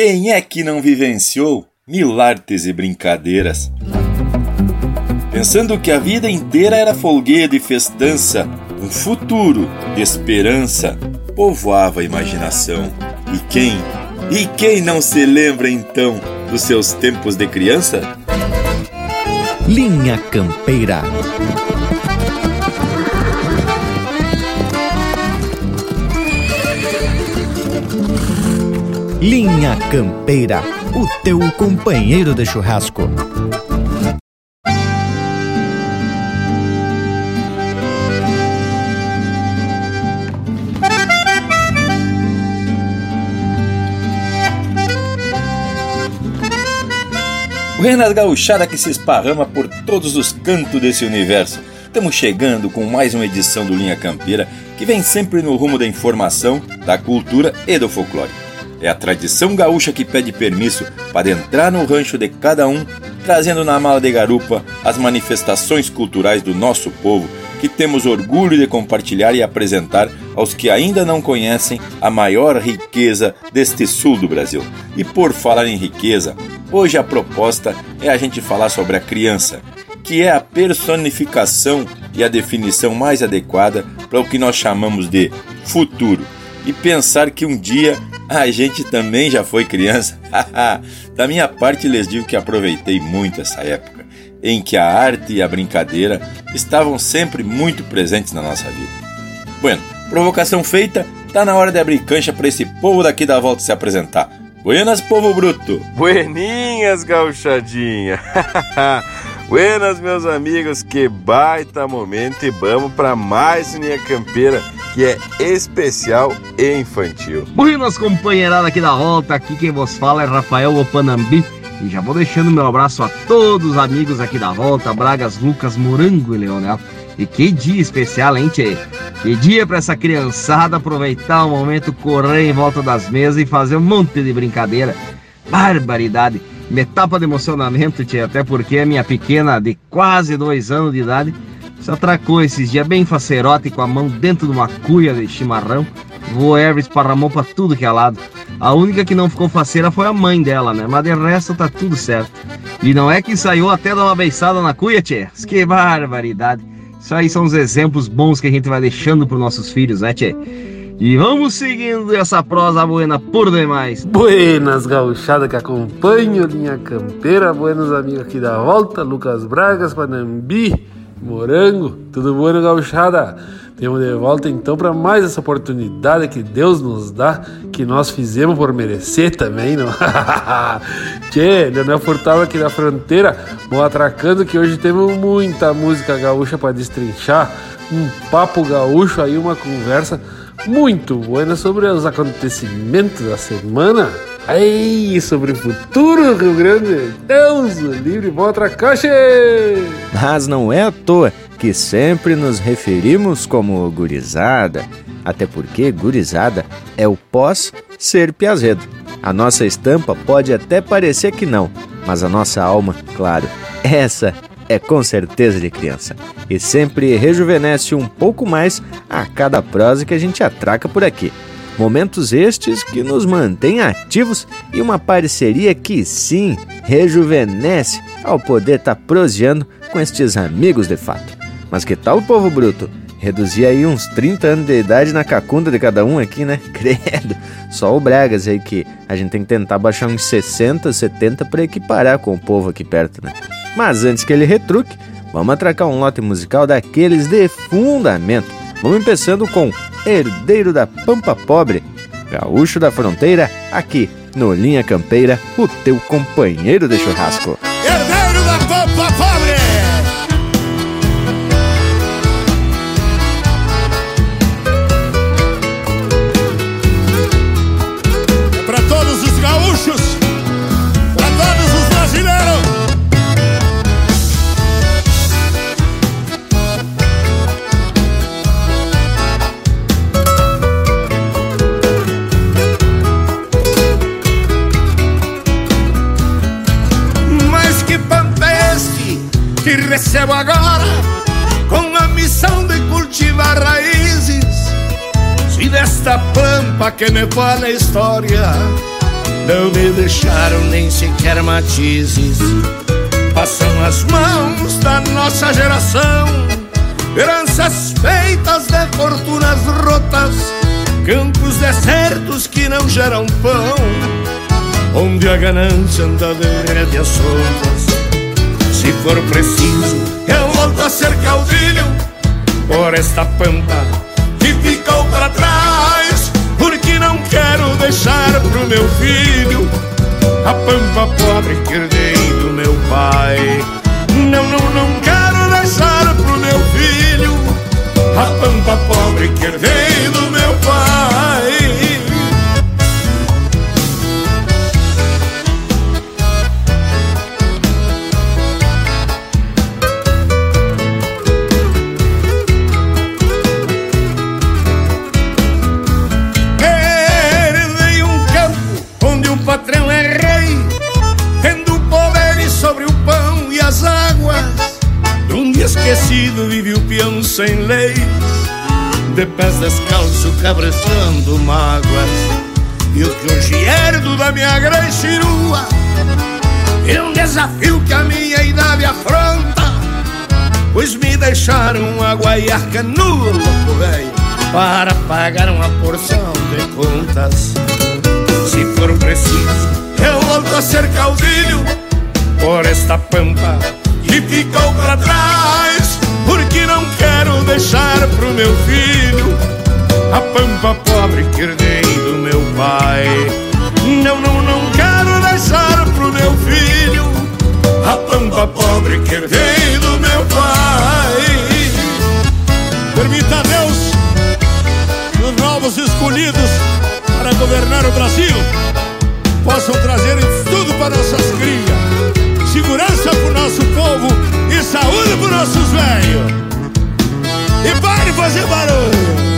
Quem é que não vivenciou mil artes e brincadeiras? Pensando que a vida inteira era folguedo e festança, um futuro de esperança povoava a imaginação. E quem, e quem não se lembra então dos seus tempos de criança? Linha Campeira. Linha Campeira, o teu companheiro de churrasco. Buenas gauchada que se esparrama por todos os cantos desse universo. Estamos chegando com mais uma edição do Linha Campeira que vem sempre no rumo da informação, da cultura e do folclore. É a tradição gaúcha que pede permisso para entrar no rancho de cada um, trazendo na mala de garupa as manifestações culturais do nosso povo que temos orgulho de compartilhar e apresentar aos que ainda não conhecem a maior riqueza deste sul do Brasil. E por falar em riqueza, hoje a proposta é a gente falar sobre a criança, que é a personificação e a definição mais adequada para o que nós chamamos de futuro. E pensar que um dia a gente também já foi criança. da minha parte, lhes digo que aproveitei muito essa época em que a arte e a brincadeira estavam sempre muito presentes na nossa vida. Bueno, provocação feita, tá na hora de abrir cancha para esse povo daqui da volta se apresentar. Buenas, povo bruto! Bueninhas, gauchadinha! Buenas, meus amigos, que baita momento e vamos para mais uma campeira que é especial e infantil. Buenas, companheirada aqui da volta, aqui quem vos fala é Rafael Opanambi e já vou deixando meu abraço a todos os amigos aqui da volta, Bragas, Lucas, Morango e Leonel. E que dia especial, hein, Tchê? Que dia para essa criançada aproveitar o momento, correr em volta das mesas e fazer um monte de brincadeira. Barbaridade! Me etapa de emocionamento, Tchê, até porque a minha pequena, de quase dois anos de idade, se atracou esses dias bem facerote com a mão dentro de uma cuia de chimarrão. Voou erva esparramou pra tudo que é lado. A única que não ficou faceira foi a mãe dela, né? Mas de resto tá tudo certo. E não é que saiu até dar uma beiçada na cuia, tchê? Que barbaridade. Isso aí são os exemplos bons que a gente vai deixando pros nossos filhos, né, tchê? E vamos seguindo essa prosa buena por demais. Buenas gauchada que acompanham linha campeira, buenos amigos aqui da volta, Lucas Bragas, Panambi, Morango, tudo bueno gauchada? Temos de volta então para mais essa oportunidade que Deus nos dá, que nós fizemos por merecer também, não? Tchê, Leonel Furtado aqui da fronteira, vou atracando que hoje temos muita música gaúcha para destrinchar, um papo gaúcho aí, uma conversa muito boa sobre os acontecimentos da semana. Aí, sobre o futuro do Rio Grande, Deus o livre, bom atracar, Mas não é à toa que sempre nos referimos como gurizada, até porque gurizada é o pós ser piazedo. A nossa estampa pode até parecer que não, mas a nossa alma, claro, essa é com certeza de criança e sempre rejuvenesce um pouco mais a cada prosa que a gente atraca por aqui. Momentos estes que nos mantêm ativos e uma parceria que sim rejuvenesce ao poder estar tá proseando com estes amigos de fato. Mas que tal o povo bruto? Reduzir aí uns 30 anos de idade na cacunda de cada um aqui, né? Credo. Só o Bragas aí que a gente tem que tentar baixar uns 60, 70 para equiparar com o povo aqui perto, né? Mas antes que ele retruque, vamos atracar um lote musical daqueles de fundamento. Vamos começando com Herdeiro da Pampa Pobre, Gaúcho da Fronteira, aqui no Linha Campeira, o teu companheiro de churrasco. Que me fala a história, não me deixaram nem sequer matizes. Passam as mãos da nossa geração, heranças feitas de fortunas rotas, campos desertos que não geram pão, onde a ganância anda de rédeas soltas. Se for preciso, eu volto a ser caudilho. Por esta pampa que ficou para trás, quero deixar pro meu filho a pampa pobre que herdei do meu pai. Não, não, não quero deixar pro meu filho a pampa pobre que herdei do meu pai. Sem leis De pés descalço cabrestando mágoas. E o que hoje herdo da minha grande chirua É um desafio que a minha idade afronta Pois me deixaram a guaiaca nua, velho Para pagar uma porção de contas. Se for preciso, eu volto a ser caudilho Por esta pampa que ficou para trás, não quero deixar pro meu filho a pampa pobre que herdei do meu pai. Não, não, não quero deixar pro meu filho a pampa pobre que herdei do meu pai. Permita a Deus que os novos escolhidos para governar o Brasil possam trazer tudo para nossas crias, segurança para o nosso povo e saúde para nossos velhos. E pare fazer barulho.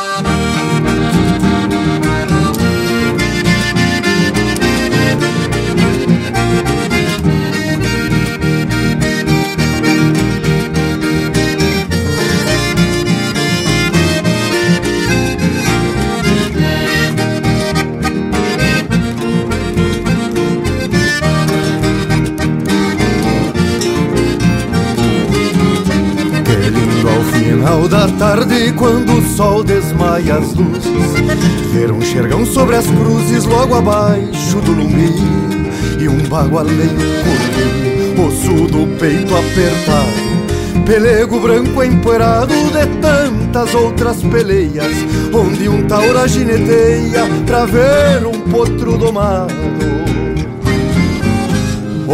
Tarde, quando o sol desmaia as luzes, ver um xergão sobre as cruzes logo abaixo do lume e um bagualeio curto, osso do peito apertado, pelego branco empoeirado de tantas outras peleias, onde um taura gineteia pra ver um potro domado.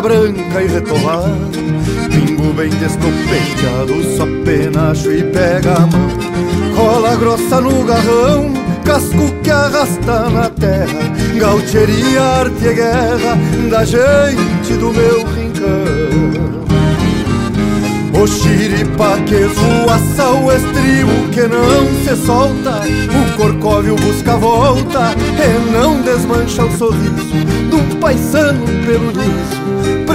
branca e retovado Pingo bem descopeteado, só penacho e pega a mão. Cola grossa no garrão, casco que arrasta na terra Gaucheria, arte e guerra da gente do meu rincão. O xiripa que esvoaça o estribo que não se solta O corcóvio busca volta e não desmancha o sorriso De um paisano pelo liso,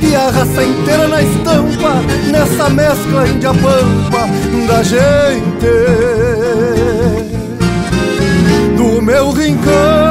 e a raça inteira na estampa Nessa mescla índia pampa da gente. Do meu rincão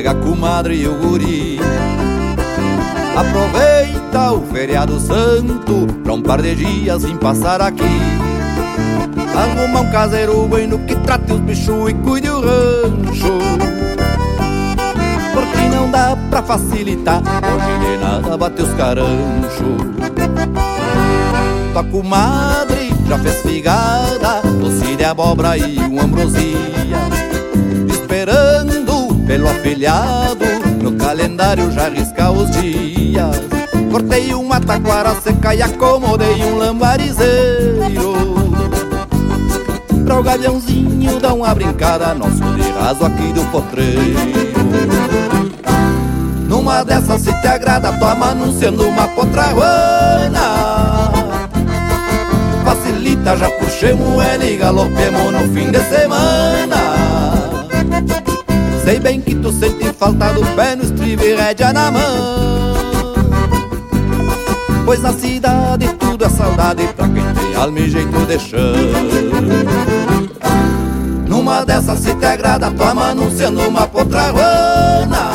folga, pega a comadre e o guri. Aproveita o feriado santo pra um par de dias em passar aqui. Arruma um caseiro bueno que trate os bichos e cuide o rancho. Porque não dá pra facilitar, hoje de nada bate os caranchos. Tua comadre já fez figada, doce de abóbora e um ambrosia esperando pelo afilhado No calendário já risca os dias. Cortei uma taquara seca e acomodei um lambarizeiro. Pra o galhãozinho dar uma brincada Nosso de raso aqui do potreiro. Numa dessas se te agrada Toma anunciando uma potrahuana. Facilita, já puxemos ele e galopemos no fim de semana Sei bem que tu sente falta do pé no estribo e rédea na mão. Pois na cidade tudo é saudade pra quem tem alma e jeito de chão. Numa dessas se te agrada tua uma potrahuana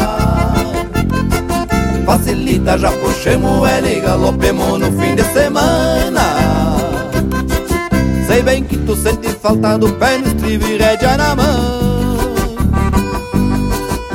Facilita, já puxemos ela e galopemos no fim de semana. Sei bem que tu sente falta do pé no estribo e rédea na mão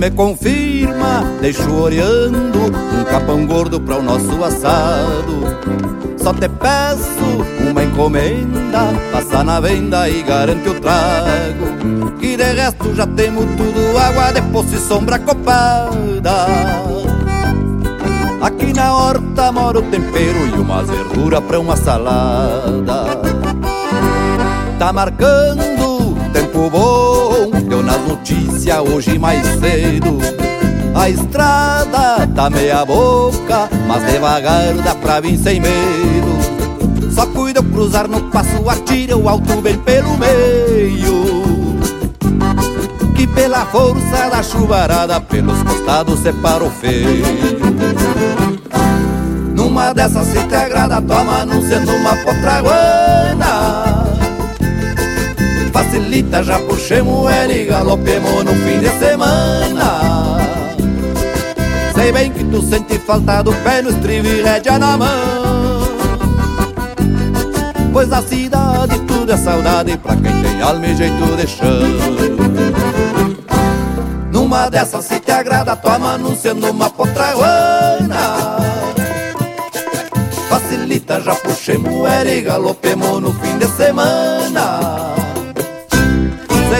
me confirma, deixo oreando um capão gordo para o nosso assado. Só te peço uma encomenda, passa na venda e garante o trago. Que de resto já temos tudo, água de poço e sombra copada. Aqui na horta mora o tempero e uma verdura pra uma salada. Tá marcando tempo bom Notícias hoje mais cedo A estrada tá meia boca, mas devagar dá pra vir sem medo. Só cuida cruzar no passo, atira o alto bem pelo meio. Que pela força da chuvarada, pelos costados separa o feio. Numa dessas se te agrada, toma anunciando uma potraguana. Facilita, já puxemos ele e galopemos no fim de semana. Sei bem que tu sente falta do pé no estribo e rédea na mão. Pois na cidade tudo é saudade pra quem tem alma e jeito de chão. Numa dessas se te agrada, toma anunciando uma potraguana Facilita, já puxemos era e galopemos no fim de semana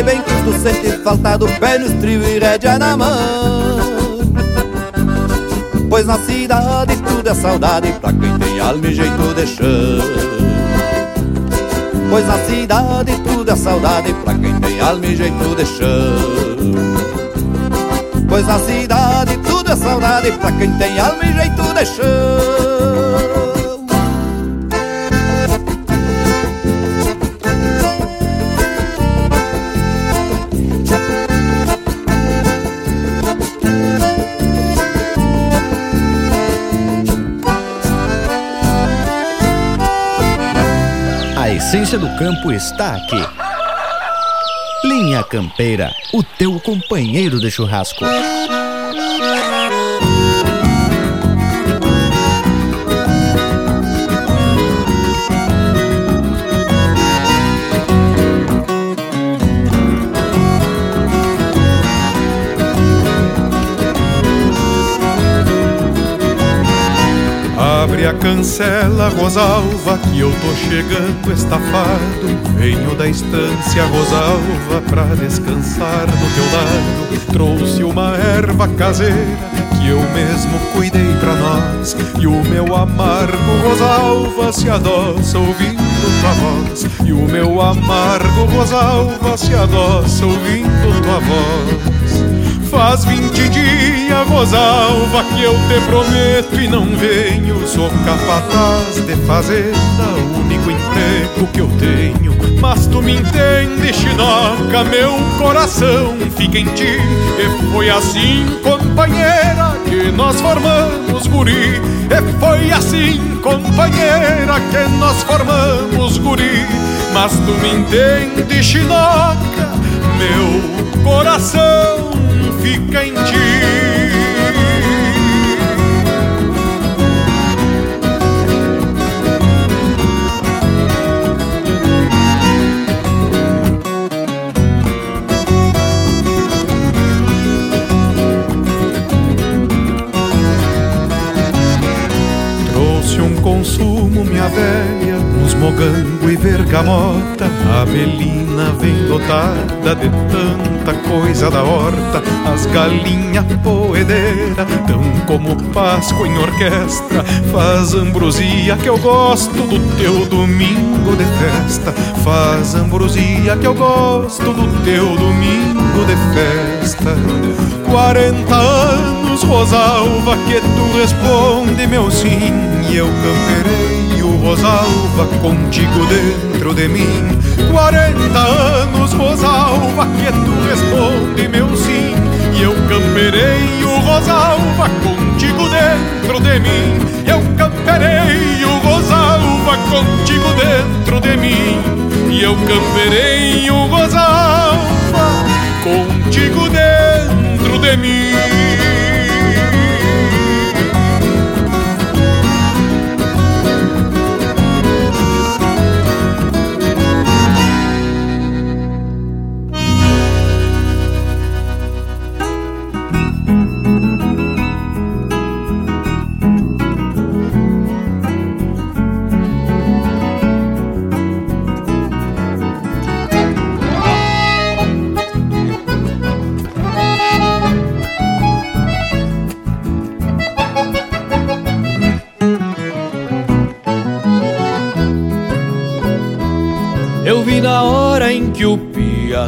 Sei bem que tu sente falta do pé no estribo e rédea na mão. Pois na cidade tudo é saudade pra quem tem alma e jeito de chão. Pois na cidade tudo é saudade pra quem tem alma e jeito de chão. Pois na cidade tudo é saudade pra quem tem alma e jeito de chão essência do campo está aqui. Linha Campeira, o teu companheiro de churrasco. Abre a cancela, Rosalva, que eu tô chegando estafado. Venho da estância, Rosalva, pra descansar do teu lado. Trouxe uma erva caseira que eu mesmo cuidei pra nós. E o meu amargo, Rosalva, se adoça ouvindo tua voz. E o meu amargo, Rosalva, se adoça ouvindo tua voz. Faz vinte dias, Rosalva, que eu te prometo e não venho. Sou capaz de fazenda, o único emprego que eu tenho. Mas tu me entende, chinoca, meu coração fica em ti. E foi assim, companheira, que nós formamos guri. E foi assim, companheira, que nós formamos guri. Mas tu me entende, chinoca, meu coração fica em ti. Vergamota, a melina vem dotada de tanta coisa da horta, as galinhas poedeira, tão como Páscoa em orquestra, faz ambrosia que eu gosto do teu domingo de festa, faz ambrosia que eu gosto do teu domingo de festa. 40 anos, Rosalva, que tu responde meu sim, e eu camperei Rosalva contigo dentro de mim. 40 anos, Rosalva, que tu responde meu sim, e eu camperei o Rosalva contigo dentro de mim. Eu camperei o Rosalva contigo dentro de mim, e eu camperei o Rosalva contigo dentro de mim.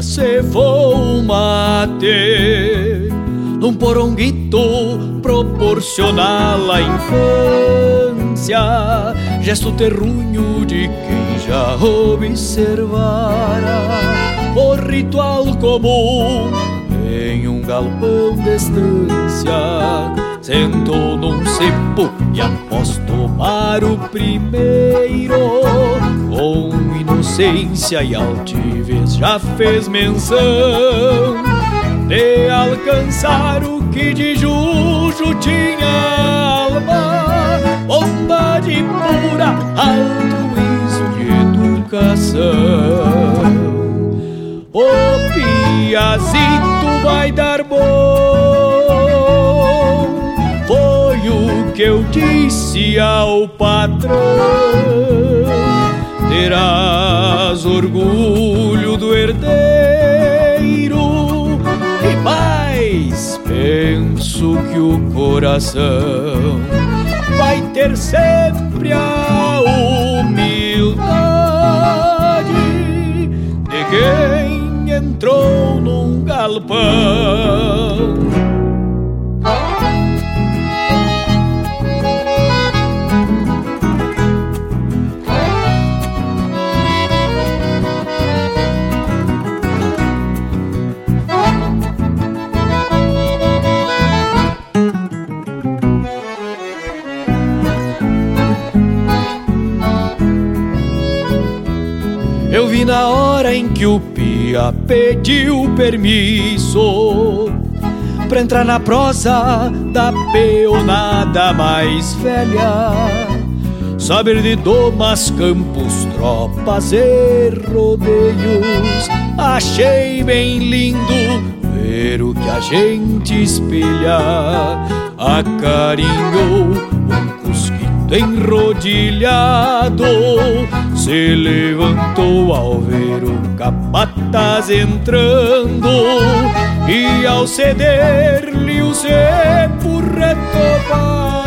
Cevou o mate num poronguito proporcional à infância, gesto terrunho de quem já observara o ritual comum em um galpão de estância. Sentou num cepo e após tomar o primeiro, com inocência e altivez já fez menção de alcançar o que de Juju tinha alma, bondade pura, altruísmo e educação. O piazito vai dar bom, foi o que eu disse ao patrão. Terás orgulho que o coração. Vai ter sempre a humildade de quem que o Pia pediu permisso Pra entrar na prosa da peonada mais velha. Saber de domas, campos, tropas e rodeios. Achei bem lindo ver o que a gente espelha. Acarinhou um enrodilhado se levantou ao ver o capataz entrando e ao ceder-lhe o cepo retovado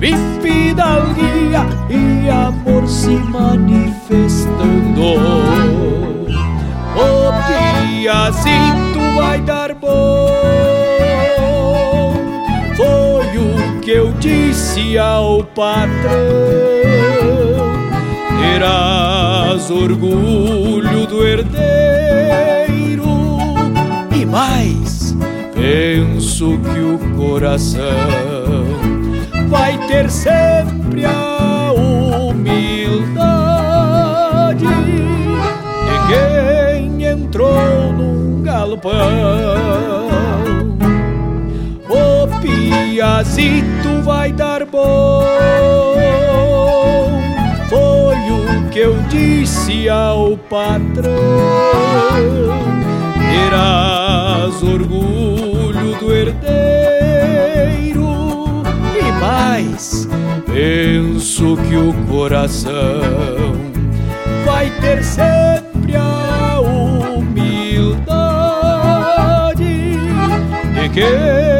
vi fidalguia e amor se manifestando. O piazito vai dar bom disse ao patrão terás orgulho do herdeiro e mais penso que o coração vai ter sempre a humildade de quem entrou num galpão. O piazito vai dar bom que eu disse ao patrão: terás orgulho do herdeiro e mais. Penso que o coração vai ter sempre a humildade de quem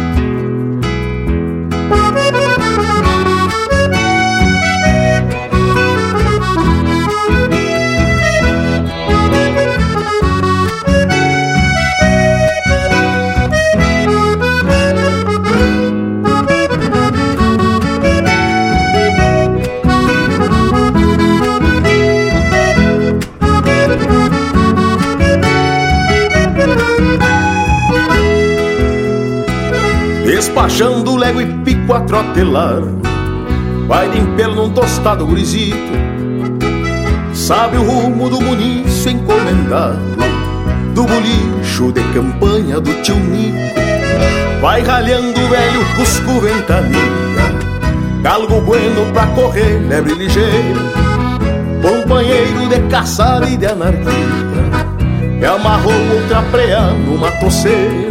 Despachando lego e pico a trotelar. Vai de pelo num tostado gurizito. Sabe o rumo do munício encomendado Do bolicho de campanha do tio Nico. Vai ralhando o velho cusco ventania Galgo bueno pra correr, lebre ligeiro. Companheiro de caçada e de anarquia Me amarrou outra preá numa toceira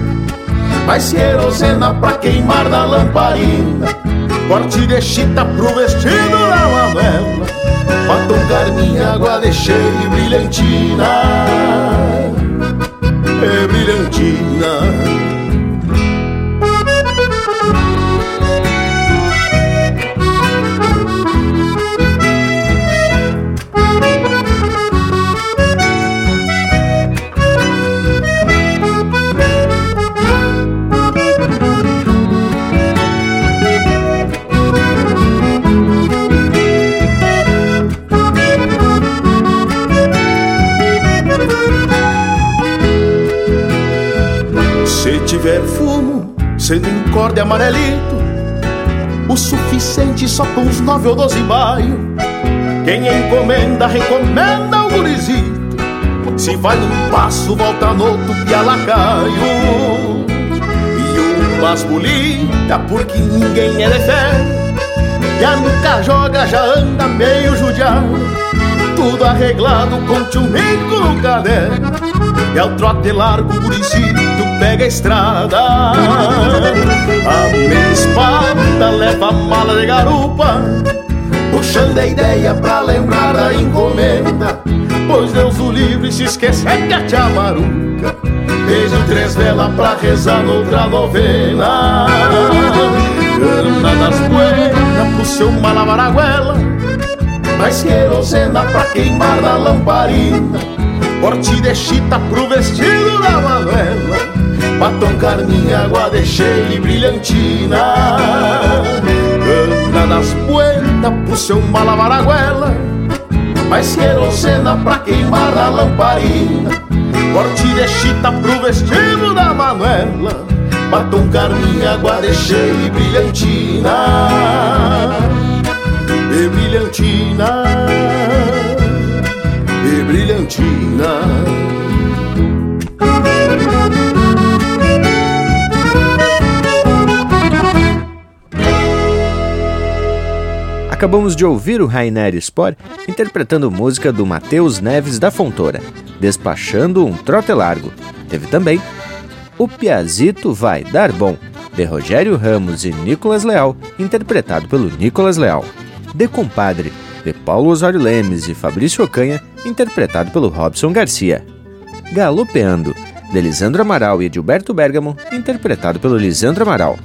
mais querosena pra queimar na lamparina. Corte de chita pro vestido da Manuela Batom carminha, água de cheio e brilhantina sendo encorde amarelito, o suficiente só com uns nove ou doze baio. Quem encomenda, recomenda o gurizito. Se vai num passo, volta no outro, pialacaio. E umas bolita, porque ninguém é de fé. E a nunca joga, já anda meio judiado. Tudo arreglado com tio no caderno. É o trote largo, gurizito pega a estrada. A minha espada leva a mala de garupa, puxando a ideia pra lembrar da encomenda. Pois Deus o livre se esquecer que a tia Maruca Beijo três velas pra rezar noutra novena. Ana das poeiras pro seu malavaraguela, mais querosena pra queimar na lamparina. Corte de chita pro vestido da Manuela Batom, carminha, água de cheia e brilhantina. Cana nas poeiras pro seu malavaraguela Mais querosena pra queimar a lamparina. Corte de chita pro vestido da Manuela. Batom, carminha, água de cheia e brilhantina. E brilhantina. E brilhantina Acabamos de ouvir o Rainer Spor interpretando música do Matheus Neves da Fontoura, Despachando um Trote Largo. Teve também O Piazito Vai Dar Bom, de Rogério Ramos e Nicolas Leal, interpretado pelo Nicolas Leal. De Compadre, de Paulo Osório Lemes e Fabrício Ocanha, interpretado pelo Robson Garcia. Galopeando, de Lisandro Amaral e Edilberto Bergamo, interpretado pelo Lisandro Amaral.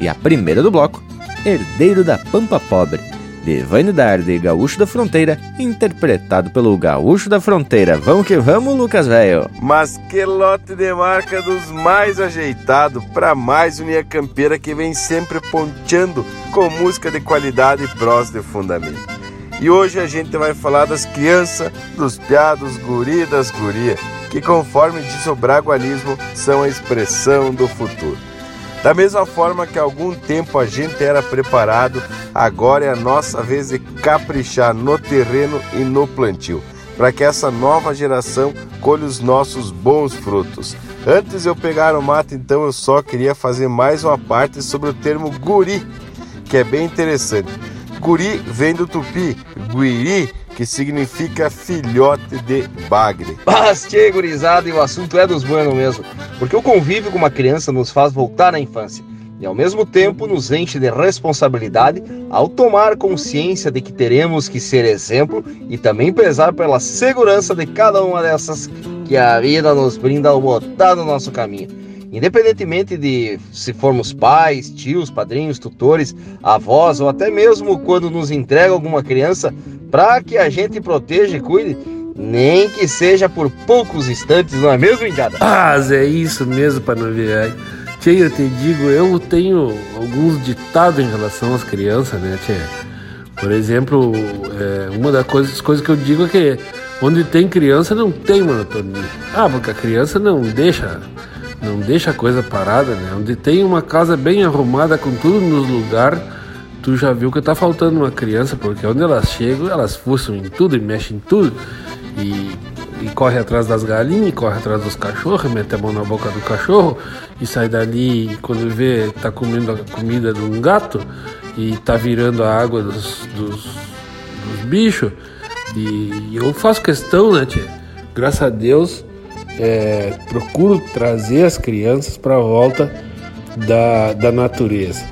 E a primeira do bloco, Herdeiro da Pampa Pobre, de Vanidade Gaúcho da Fronteira, interpretado pelo Gaúcho da Fronteira. Vamos que vamos, Lucas Velho! Mas que lote de marca dos mais ajeitado para mais unia campeira que vem sempre ponteando com música de qualidade e prós de fundamento. E hoje a gente vai falar das crianças, dos piados, guri das guria, que conforme diz o bragualismo, são a expressão do futuro. Da mesma forma que algum tempo a gente era preparado, agora é a nossa vez de caprichar no terreno e no plantio, para que essa nova geração colhe os nossos bons frutos. Antes de eu pegar o mato, então eu só queria fazer mais uma parte sobre o termo guri, que é bem interessante. Guri vem do tupi, guiri que significa filhote de bagre. Mas, tchê, gurizada, e o assunto é dos buenos mesmo, porque o convívio com uma criança nos faz voltar à infância e ao mesmo tempo nos enche de responsabilidade ao tomar consciência de que teremos que ser exemplo e também prezar pela segurança de cada uma dessas que a vida nos brinda ao botar no nosso caminho. Independentemente de se formos pais, tios, padrinhos, tutores, avós ou até mesmo quando nos entrega alguma criança, para que a gente proteja e cuide, nem que seja por poucos instantes, não é mesmo, Indiada? Ah, é isso mesmo, não ver. Tia, eu te digo, eu tenho alguns ditados em relação às crianças, né, tia? Por exemplo, é, uma das coisas, coisas que eu digo é que onde tem criança não tem monotonia. Ah, porque a criança não deixa, não deixa a coisa parada, né? Onde tem uma casa bem arrumada com tudo nos lugares tu já viu que tá faltando uma criança, porque onde elas chegam, elas fuçam em tudo e mexem em tudo. E, e corre atrás das galinhas, corre atrás dos cachorros, mete a mão na boca do cachorro e sai dali quando vê, tá comendo a comida de um gato e tá virando a água dos, dos, dos bichos. E eu faço questão, né, tia? Graças a Deus, é, procuro trazer as crianças para a volta da, da natureza.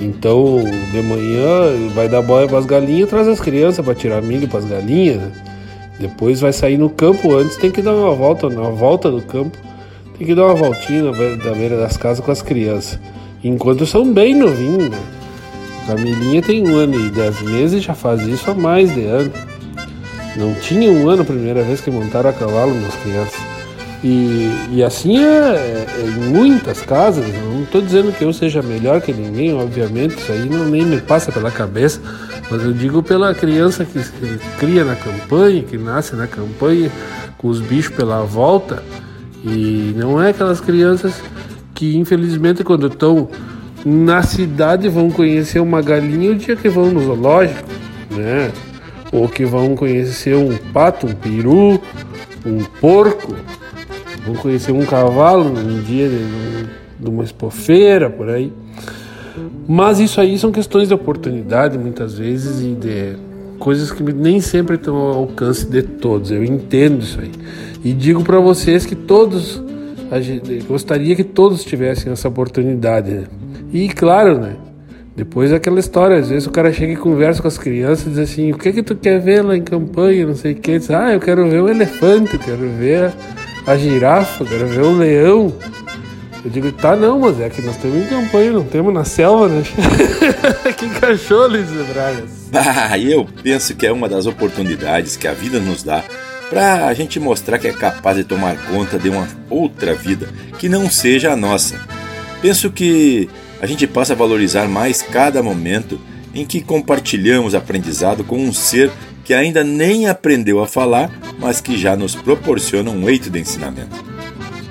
Então, de manhã vai dar boia para as galinhas, traz as crianças para tirar milho para as galinhas. Né? Depois vai sair no campo, antes tem que dar uma volta, na volta do campo, tem que dar uma voltinha na beira, das casas com as crianças. Enquanto são bem novinhos, né? Camilinha tem um ano e dez meses e já faz isso há mais de ano. Não tinha um ano a primeira vez que montaram a cavalo nas crianças. E, e assim é, é, em muitas casas. Não estou dizendo que eu seja melhor que ninguém, obviamente, isso aí não nem me passa pela cabeça. Mas eu digo pela criança que, que cria na campanha, que nasce na campanha, com os bichos pela volta. E não é aquelas crianças que, infelizmente, quando estão na cidade, vão conhecer uma galinha o dia que vão no zoológico, né? ou que vão conhecer um pato, um peru, um porco, vão conhecer um cavalo um dia de, uma expofeira por aí. Mas isso aí são questões de oportunidade muitas vezes e de coisas que nem sempre estão ao alcance de todos. Eu entendo isso aí. E digo para vocês que todos gostaria que todos tivessem essa oportunidade. Né? E claro, né? Depois aquela história, às vezes o cara chega e conversa com as crianças e diz assim, o que que tu quer ver lá em campanha, não sei o que, ah, eu quero ver o elefante, quero ver a, girafa, quero ver o leão. Eu digo, tá não, mas é que nós temos em campanha, não temos na selva, né? que cachorro, Luiz Bragas. Ah, eu penso que é uma das oportunidades que a vida nos dá para a gente mostrar que é capaz de tomar conta de uma outra vida que não seja a nossa. Penso que a gente passa a valorizar mais cada momento em que compartilhamos aprendizado com um ser que ainda nem aprendeu a falar, mas que já nos proporciona um eito de ensinamento.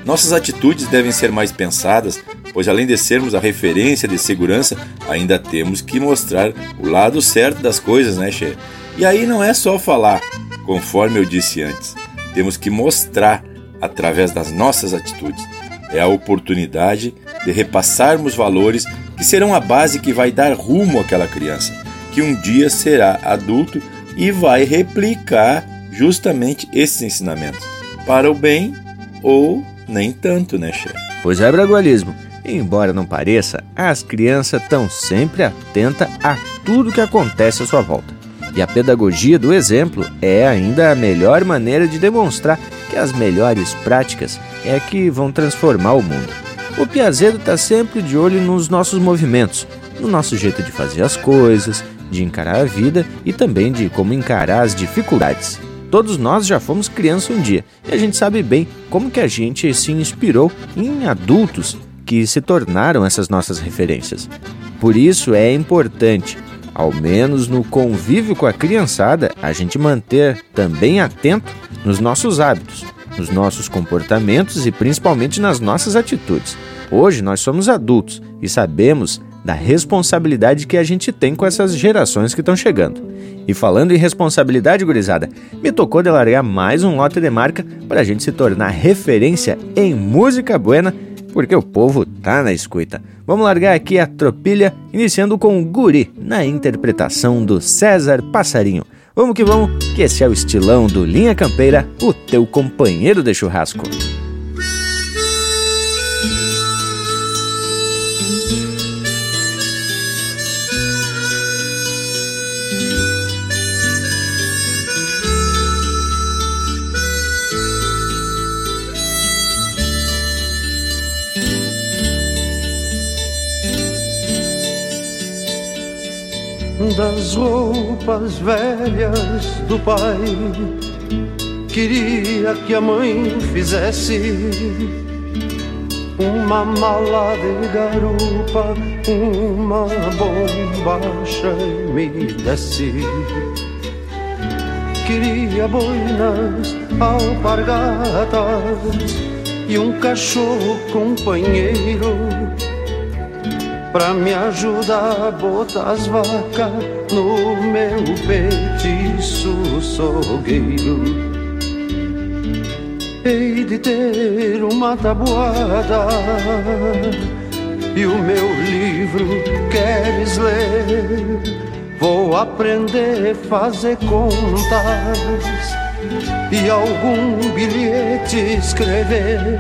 Nossas atitudes devem ser mais pensadas, pois além de sermos a referência de segurança, ainda temos que mostrar o lado certo das coisas, né, Che? E aí não é só falar, conforme eu disse antes. Temos que mostrar através das nossas atitudes. É a oportunidade de repassarmos valores que serão a base que vai dar rumo àquela criança, que um dia será adulto e vai replicar justamente esses ensinamentos, para o bem ou nem tanto, né, chefe? Pois é, Bragualismo. Embora não pareça, as crianças estão sempre atentas a tudo que acontece à sua volta. E a pedagogia do exemplo é ainda a melhor maneira de demonstrar que as melhores práticas é que vão transformar o mundo. O Piazedo está sempre de olho nos nossos movimentos, no nosso jeito de fazer as coisas, de encarar a vida e também de como encarar as dificuldades. Todos nós já fomos criança um dia e a gente sabe bem como que a gente se inspirou em adultos que se tornaram essas nossas referências. Por isso é importante, ao menos no convívio com a criançada, a gente manter também atento nos nossos hábitos, nos nossos comportamentos e principalmente nas nossas atitudes. Hoje nós somos adultos e sabemos da responsabilidade que a gente tem com essas gerações que estão chegando. E falando em responsabilidade, gurizada, me tocou de largar mais um lote de marca para a gente se tornar referência em música buena, porque o povo tá na escuta. Vamos largar aqui a tropilha, iniciando com o Guri, na interpretação do César Passarinho. Vamos que vamos, que esse é o estilão do Linha Campeira, o teu companheiro de churrasco. Das roupas velhas do pai. Queria que a mãe fizesse uma mala de garupa, uma bombacha e me desse. Queria boinas, alpargatas e um cachorro companheiro pra me ajudar a botar as vacas no meu petiço sogueiro. Hei de ter uma tabuada e o meu livro queres ler? Vou aprender a fazer contas e algum bilhete escrever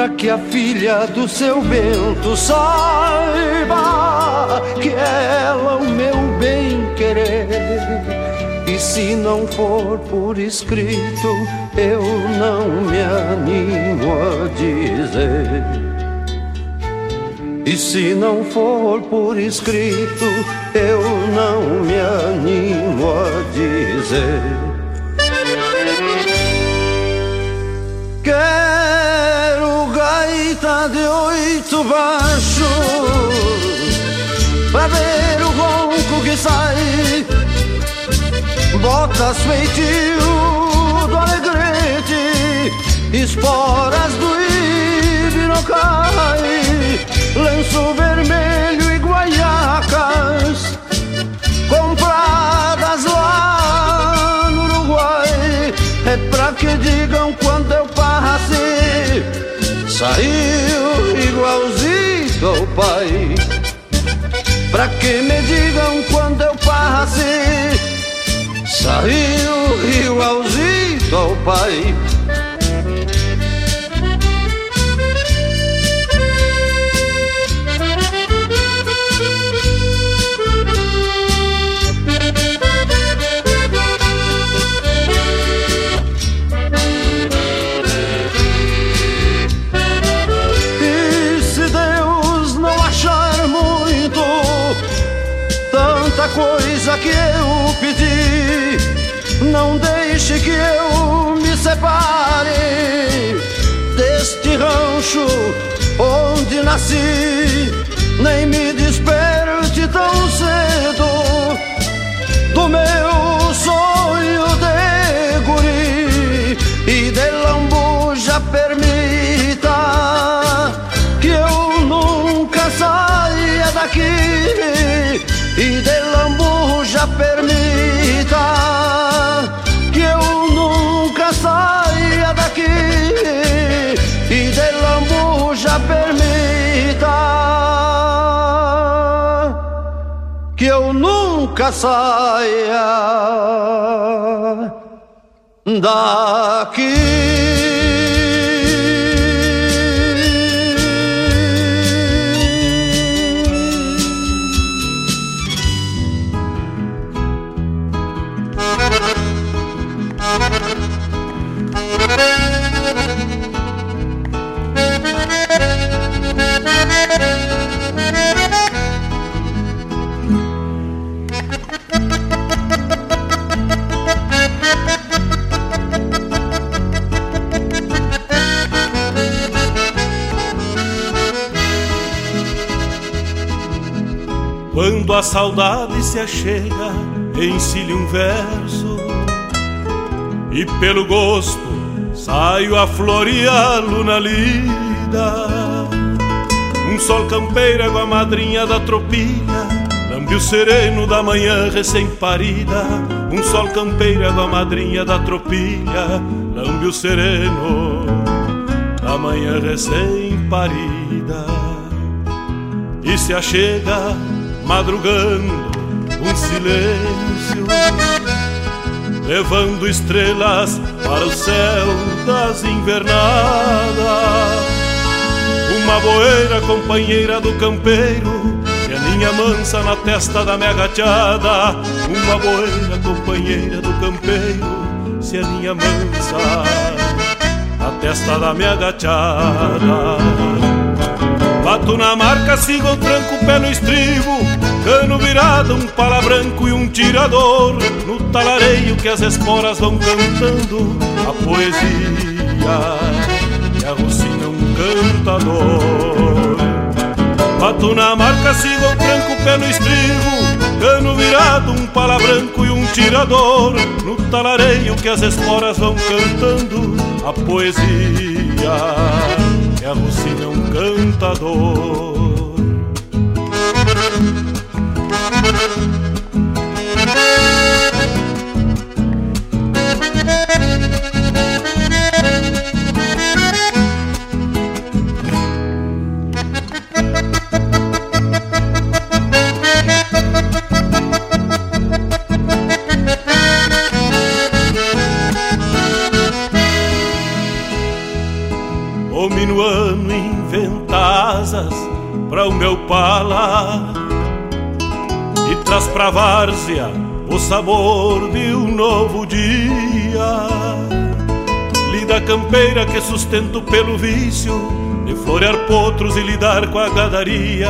para que a filha do seu Bento saiba que é ela o meu bem querer. E se não for por escrito, eu não me animo a dizer. E se não for por escrito, eu não me animo a dizer. Gaita de oito baixos Pra ver o ronco que sai. Botas feitio do alegrete Esporas do ibirocai Lenço vermelho e guaiacas Compradas lá no Uruguai. É pra que digam quando eu passe Saiu igualzinho ao pai. Pra que me digam quando eu passe Saiu igualzinho ao pai rancho onde nasci. Nem me desperte tão cedo Do meu sonho de guri. E de lambuja permita Que eu nunca saia daqui. E de lambuja permita Que eu nunca saia daqui. E de nunca saia daqui. Quando a saudade se achega, ensile um verso. E pelo gosto saio a floreá-lo lida. Um sol campeiro, água madrinha da tropilha Lambe o sereno da manhã recém-parida. Um sol campeiro, água madrinha da tropilha Lambe o sereno da manhã recém-parida. E se achega madrugando um silêncio, levando estrelas para o céu das invernadas. Uma boeira companheira do campeiro, que aninha mansa na testa da minha gateada. Uma boeira companheira do campeiro, se aninha mansa na testa da minha gateada. Bato na marca, sigo o tranco, pé no estribo. Cano virado, um pala branco e um tirador. No talareio que as esporas vão cantando A poesia que arrocina um cantador. Bato na marca, sigo o tranco, pé no estribo. Cano virado, um pala branco e um tirador. No talareio que as esporas vão cantando A poesia que arrocina um cantador. Pra várzea o sabor de um novo dia. Lida campeira que sustento pelo vício de florear potros e lidar com a gadaria.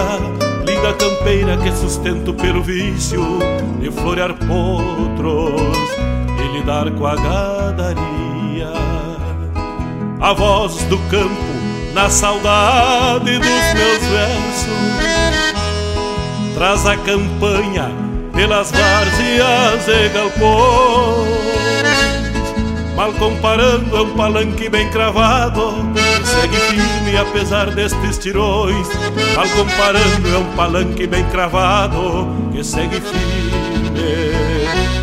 Lida campeira que sustento pelo vício de florear potros e lidar com a gadaria. A voz do campo na saudade dos meus versos traz a campanha pelas várzeas e galpões. Mal comparando, é um palanque bem cravado que segue firme apesar destes tirões. Mal comparando, é um palanque bem cravado que segue firme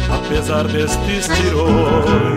apesar destes tirões.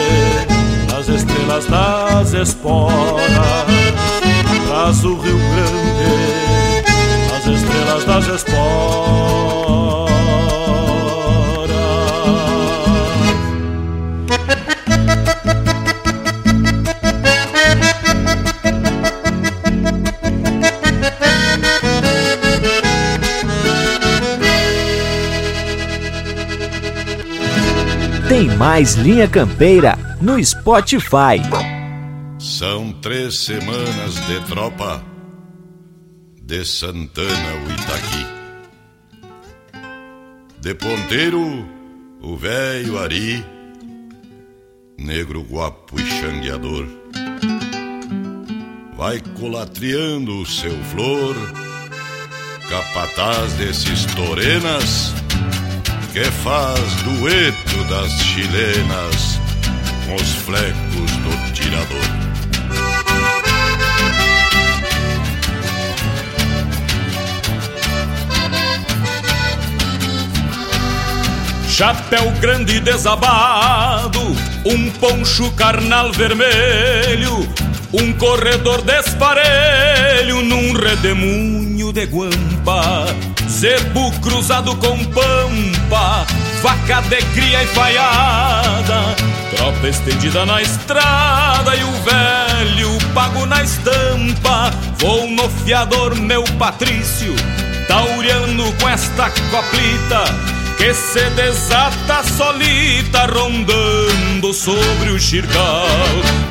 estrelas das esporas, traz o Rio Grande, as estrelas das esporas. Tem mais Linha Campeira no Spotify. São três semanas de tropa de Santana o Itaqui. De ponteiro, o velho Ari, negro guapo e xangueador. Vai colatriando o seu flor, capataz desses torenas, que faz dueto das chilenas os flecos do tirador. Chapéu grande desabado, um poncho carnal vermelho, um corredor desparelho num redemoinho de guampa, zebu cruzado com pampa, vaca de cria e falhada, tropa estendida na estrada e o velho pago na estampa. Vou no fiador, meu Patrício, tauriano com esta coplita que se desata solita rondando sobre o xircal.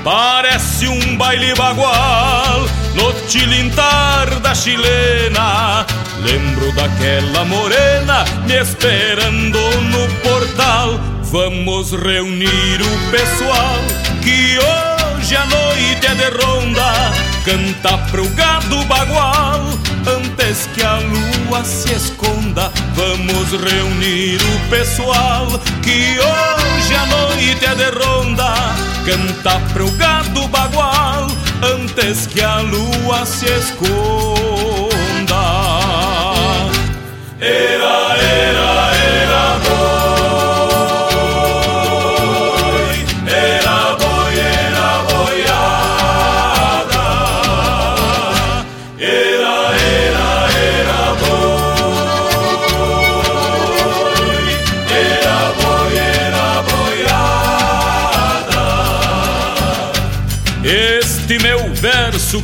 Parece um baile bagual no tilintar da chilena. Lembro daquela morena me esperando no portal. Vamos reunir o pessoal que hoje a noite é de ronda. Canta pro gado bagual antes que a lua se esconda. Vamos reunir o pessoal que hoje a noite é de ronda. Canta pro gado bagual antes que a lua se esconda. Era, era,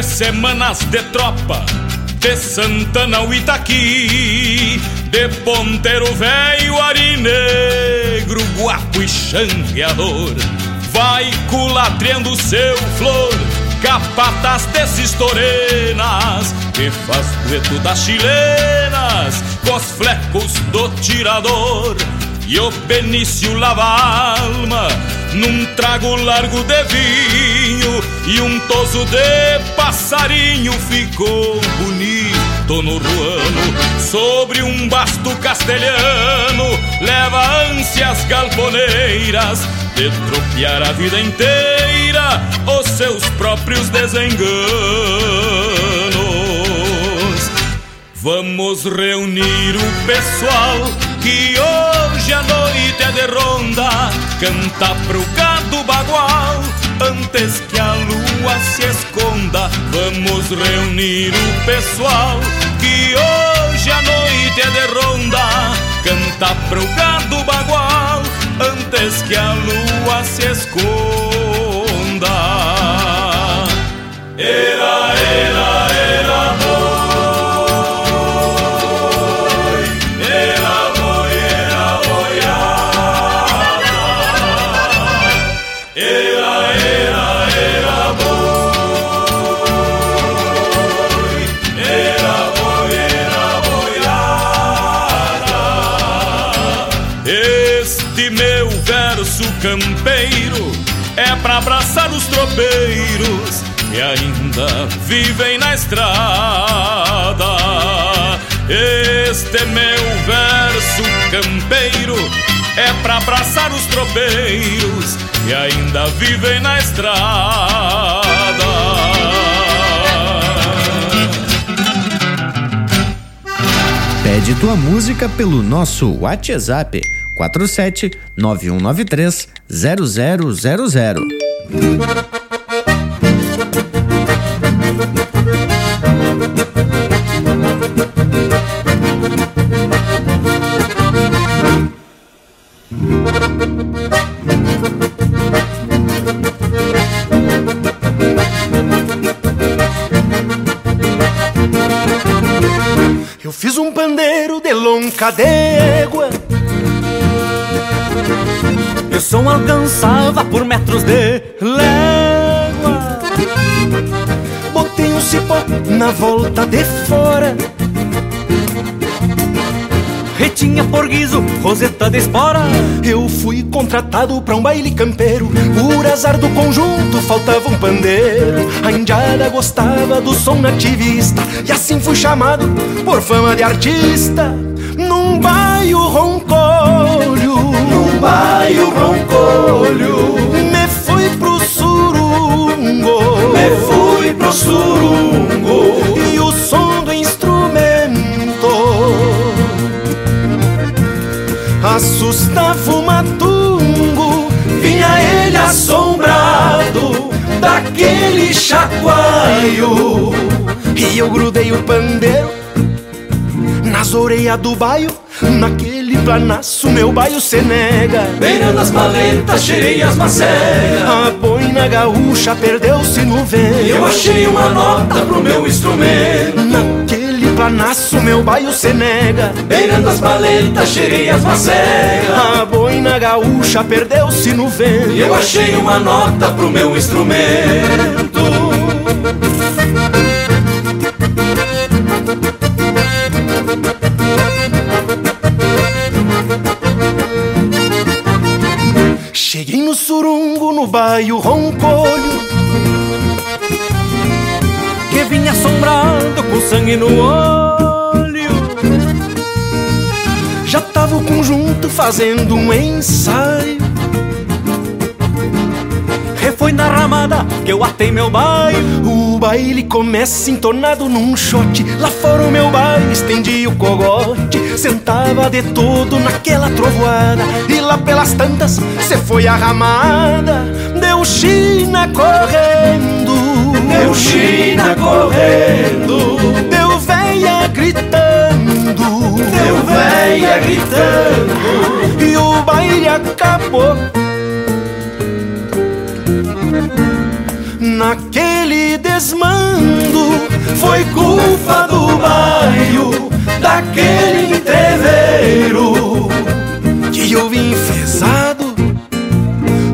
Três semanas de tropa de Santana ao Itaqui, de ponteiro velho, ari negro, guapo e xangueador. Vai culatriando seu flor, Capatas desses torenas Que faz dueto das chilenas Com os flecos do tirador E o Benício lava a alma Num trago largo de vinho E um toso de passarinho Ficou bonito no ruano Sobre um basto castelhano Leva ânsias galponeiras de tropear a vida inteira os seus próprios desenganos. Vamos reunir o pessoal que hoje a noite é de ronda, canta pro gado bagual antes que a lua se esconda. Vamos reunir o pessoal que hoje a noite é de ronda, canta pro gado bagual antes que a lua se esconda. Era, era, vivem na estrada. Este meu verso campeiro é pra abraçar os tropeiros que ainda vivem na estrada. Pede tua música pelo nosso WhatsApp 47 9193 0000. Lonca d'égua Meu som alcançava por metros de légua. Botei um cipó na volta de fora. Retinha por guiso, roseta de espora. Eu fui contratado pra um baile campeiro. Por azar do conjunto faltava um pandeiro. A indiada gostava do som nativista. E assim fui chamado por fama de artista Num baio roncolho Num baio roncolho Me fui pro surungo. Me fui pro surungo. E o som do instrumento assustava o matungo. Vinha ele assombrado daquele chacoalho. E eu grudei o pandeiro nas orelhas do baio Naquele planaço meu baio se nega. Beirando as paletas, cheirei as macegas. A boina gaúcha perdeu-se no vento. Eu achei uma nota pro meu instrumento. Naquele planaço meu baio se nega. Beirando as paletas, cheirei as macegas. A boina gaúcha perdeu-se no vento. Eu achei uma nota pro meu instrumento baio roncolho Que vinha assombrado com sangue no olho. Já tava o conjunto fazendo um ensaio. Foi na ramada que eu atei meu baile. O baile começa entonado num shot. Lá fora o meu baile estendi o cogote. Sentava de todo naquela trovoada. E lá pelas tantas cê foi a ramada Deu China correndo. Deu China correndo. Deu véia gritando. Deu véia gritando. E o baile acabou. Naquele desmando Foi culpa do baio Daquele entreveiro Que eu vim enfesado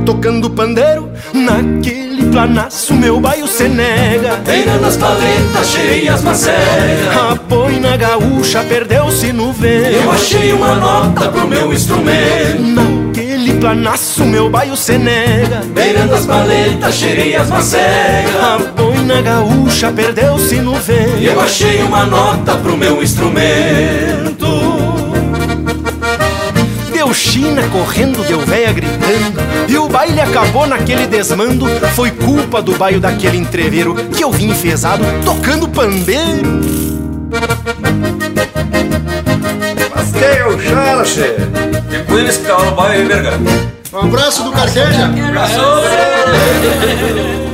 Tocando pandeiro Naquele planaço Meu baio se nega beirando as paletas, cheirei as macegas. A boina gaúcha perdeu-se no vento. Eu achei uma nota pro meu instrumento. Naquele planaço meu baio se nega. Beirando as paletas, cheirei as macegas. A boina gaúcha perdeu-se no vento. Eu achei uma nota pro meu instrumento. Deu China correndo, deu véia gritando E o baile acabou naquele desmando. Foi culpa do baio daquele entreveiro Que eu vim enfesado tocando pandeiro. Mas que é o chara, che? E por eles que tava no baile Um abraço do Carqueja.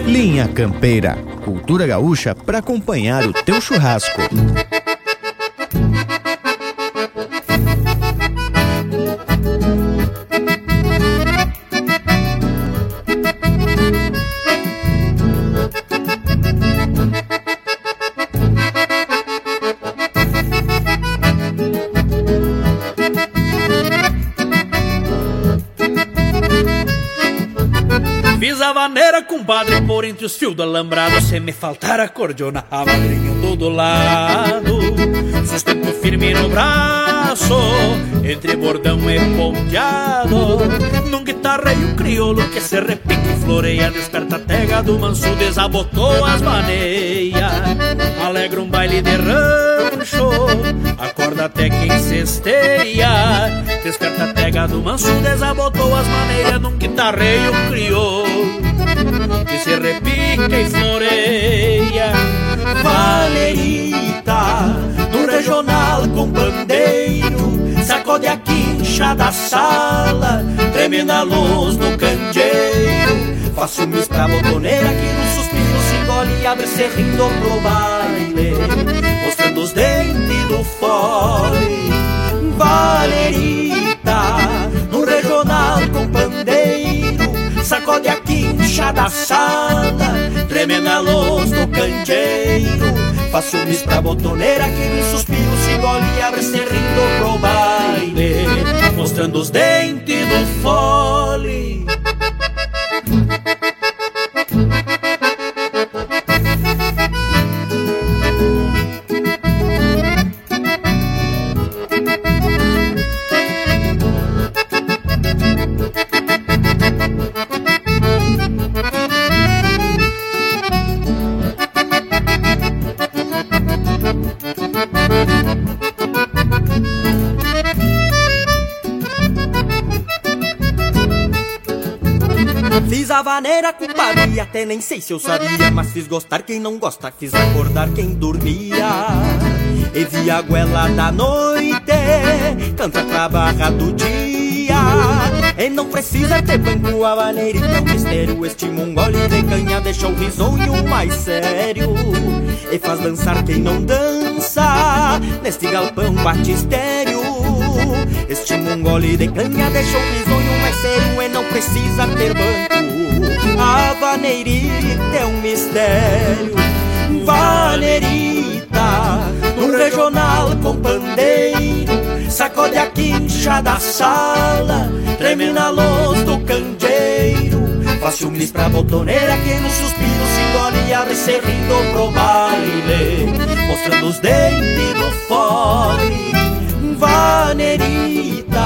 Linha Campeira, cultura gaúcha para acompanhar o teu churrasco. Entre os fios do alambrado Se me faltar a cordiona, a madrinha do do lado. Sustento firme no braço, entre bordão e ponteado. Num guitarreio crioulo que se repique e floreia Desperta a tega do manso, desabotou as maneias. Alegra um baile de rancho, acorda até quem cesteia Desperta a tega do manso, desabotou as maneiras Num guitarreio crioulo que se repica e floreia. Valerita, no regional com pandeiro, sacode a quincha da sala, treme na luz do candeeiro. Faço mis pra botoneira que no suspiro se engole e abre se rindo pro baile, mostrando os dentes do fole. Valerita, no regional com pandeiro, sacode a quincha da sala, treme na luz do candeeiro. Faço mis pra botoneira que no suspiro se engole e abre rindo pro baile, mostrando os dentes do fole. Vaneira com paria, até nem sei se eu sabia Mas fiz gostar quem não gosta, fiz acordar quem dormia. E vi a goela da noite, canta pra barra do dia. E não precisa ter banco, a vaneira teu mistério. Este mongole de canha deixa o risonho mais sério. E faz dançar quem não dança, neste galpão batistério. Este mongole de canha deixa o risonho E não precisa ter banco. A vaneirita é um mistério. Vaneirita No regional com pandeiro. Sacode a quincha da sala Treme na luz do candeeiro. Faz ciúmes pra botoneira Que no suspiro se engole e abre se rindo pro baile. Mostrando os dentes do fole Vaneirita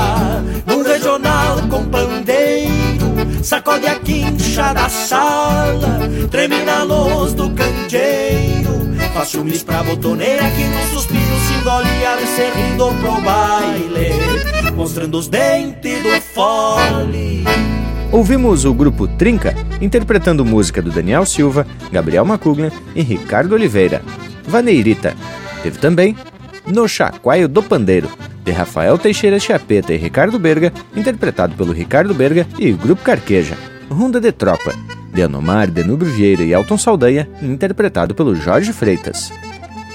No regional com pandeiro Sacode a quincha da sala Treme na luz do candeeiro Faz ciúmes pra botoneira Que no suspiro se engole e abre rindo pro baile Mostrando os dentes do fole Ouvimos o grupo Trinca interpretando música do Daniel Silva, Gabriel Macuglia e Ricardo Oliveira. Vaneirita. Teve também No Chacoalho do Pandeiro, de Rafael Teixeira Chiapeta e Ricardo Berga, interpretado pelo Ricardo Berga e Grupo Carqueja. Runda de Tropa, de Anomar, Denubro Vieira e Alton Saldanha, interpretado pelo Jorge Freitas.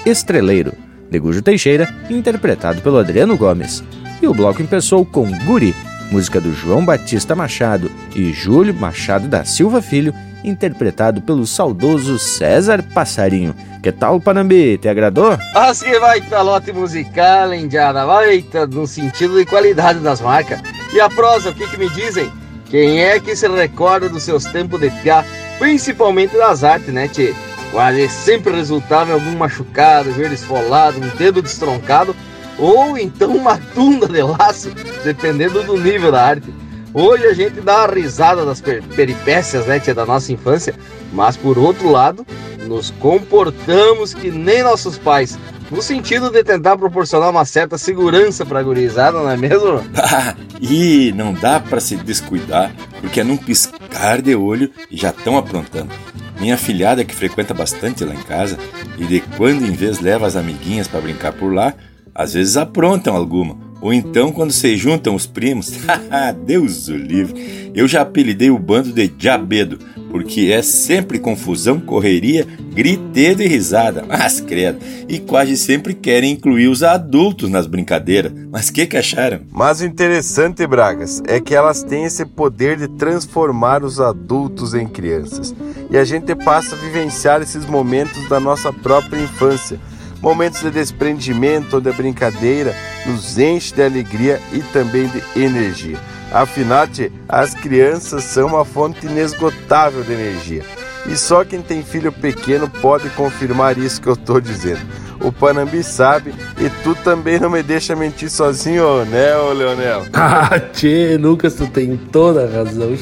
Estreleiro, de Gujo Teixeira, interpretado pelo Adriano Gomes. E o bloco empeçou com Guri, música do João Batista Machado e Júlio Machado da Silva Filho, interpretado pelo saudoso César Passarinho. Que tal, Panambi? Te agradou? Mas que baita lote musical, Indiana, baita no sentido de qualidade das marcas. E a prosa, o que, que me dizem? Quem é que se recorda dos seus tempos de piá, principalmente das artes, né, tchê? quase sempre resultava em algum machucado, joelho esfolado, um dedo destroncado ou então uma tunda de laço, dependendo do nível da arte. Hoje a gente dá uma risada das per peripécias né, tia, da nossa infância, mas por outro lado, nos comportamos que nem nossos pais, no sentido de tentar proporcionar uma certa segurança para a gurizada, não é mesmo? e não dá para se descuidar, porque é num piscar de olho e já estão aprontando. Minha filhada que frequenta bastante lá em casa e de quando em vez leva as amiguinhas para brincar por lá, às vezes aprontam alguma. Ou então quando se juntam os primos. Deus o livre. Eu já apelidei o bando de Diabedo, porque é sempre confusão, correria, gritedo e risada. Mas credo. E quase sempre querem incluir os adultos nas brincadeiras. Mas que que acharam? Mas o interessante, Bragas, é que elas têm esse poder de transformar os adultos em crianças. E a gente passa a vivenciar esses momentos da nossa própria infância momentos de desprendimento ou de brincadeira nos enche de alegria e também de energia. Afinal, as crianças são uma fonte inesgotável de energia. E só quem tem filho pequeno pode confirmar isso que eu estou dizendo. O Panambi sabe e tu também não me deixa mentir sozinho, né, ô Leonel? Ah, tchê, Lucas, tu tem toda a razão.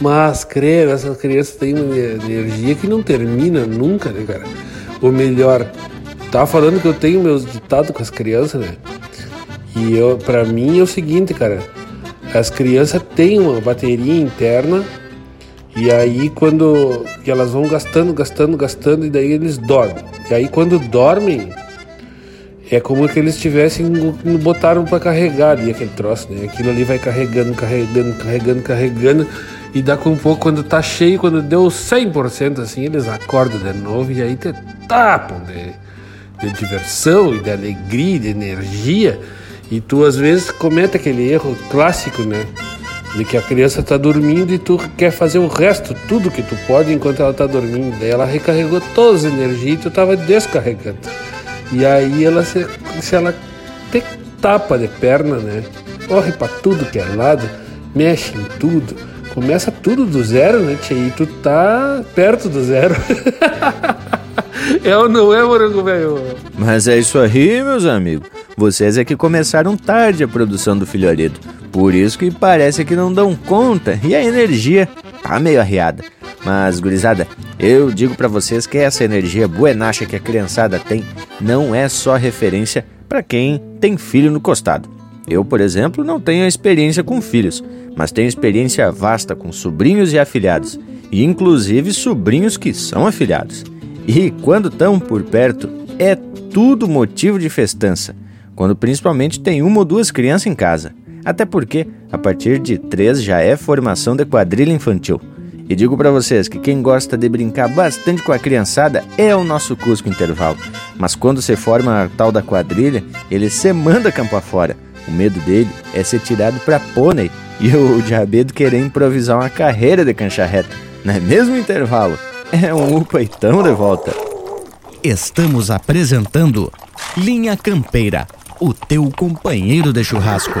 Mas, creio, essas crianças têm uma energia que não termina nunca, né, cara? O melhor, Tava falando que eu tenho meus ditados com as crianças, né? E eu, pra mim é o seguinte, cara. As crianças têm uma bateria interna e aí quando que elas vão gastando, gastando, gastando e daí eles dormem. E aí quando dormem é como que eles tivessem botaram para carregar ali aquele troço, né? Aquilo ali vai carregando, carregando, carregando, carregando e dá com um pouco quando tá cheio, quando deu 100% assim, eles acordam de novo e aí te tapam de de diversão e de alegria, de energia, e tu às vezes comete aquele erro clássico, né? De que a criança está dormindo e tu quer fazer o resto, tudo que tu pode enquanto ela está dormindo. Daí ela recarregou todas as energias e tu estava descarregando. E aí ela se, se ela te tapa de perna, né? Corre para tudo que é lado, mexe em tudo. Começa tudo do zero, né, tia? E tu tá perto do zero. É ou não é, morango velho? Mas é isso aí, meus amigos. Vocês é que começaram tarde a produção do filhoredo. Por isso que parece que não dão conta e a energia tá meio arriada. Mas, gurizada, eu digo para vocês que essa energia buenacha que a criançada tem não é só referência para quem tem filho no costado. Eu, por exemplo, não tenho experiência com filhos, mas tenho experiência vasta com sobrinhos e afilhados, e inclusive sobrinhos que são afilhados. E quando estão por perto, é tudo motivo de festança, quando principalmente tem uma ou duas crianças em casa. Até porque, a partir de três já é formação de quadrilha infantil. E digo para vocês que quem gosta de brincar bastante com a criançada é o nosso Cusco Intervalo. Mas quando se forma a tal da quadrilha, ele se manda campo afora. O medo dele é ser tirado para pônei e o diabedo querer improvisar uma carreira de cancha reta. Não é mesmo intervalo? É um upaitão de volta. Estamos apresentando Linha Campeira, o teu companheiro de churrasco.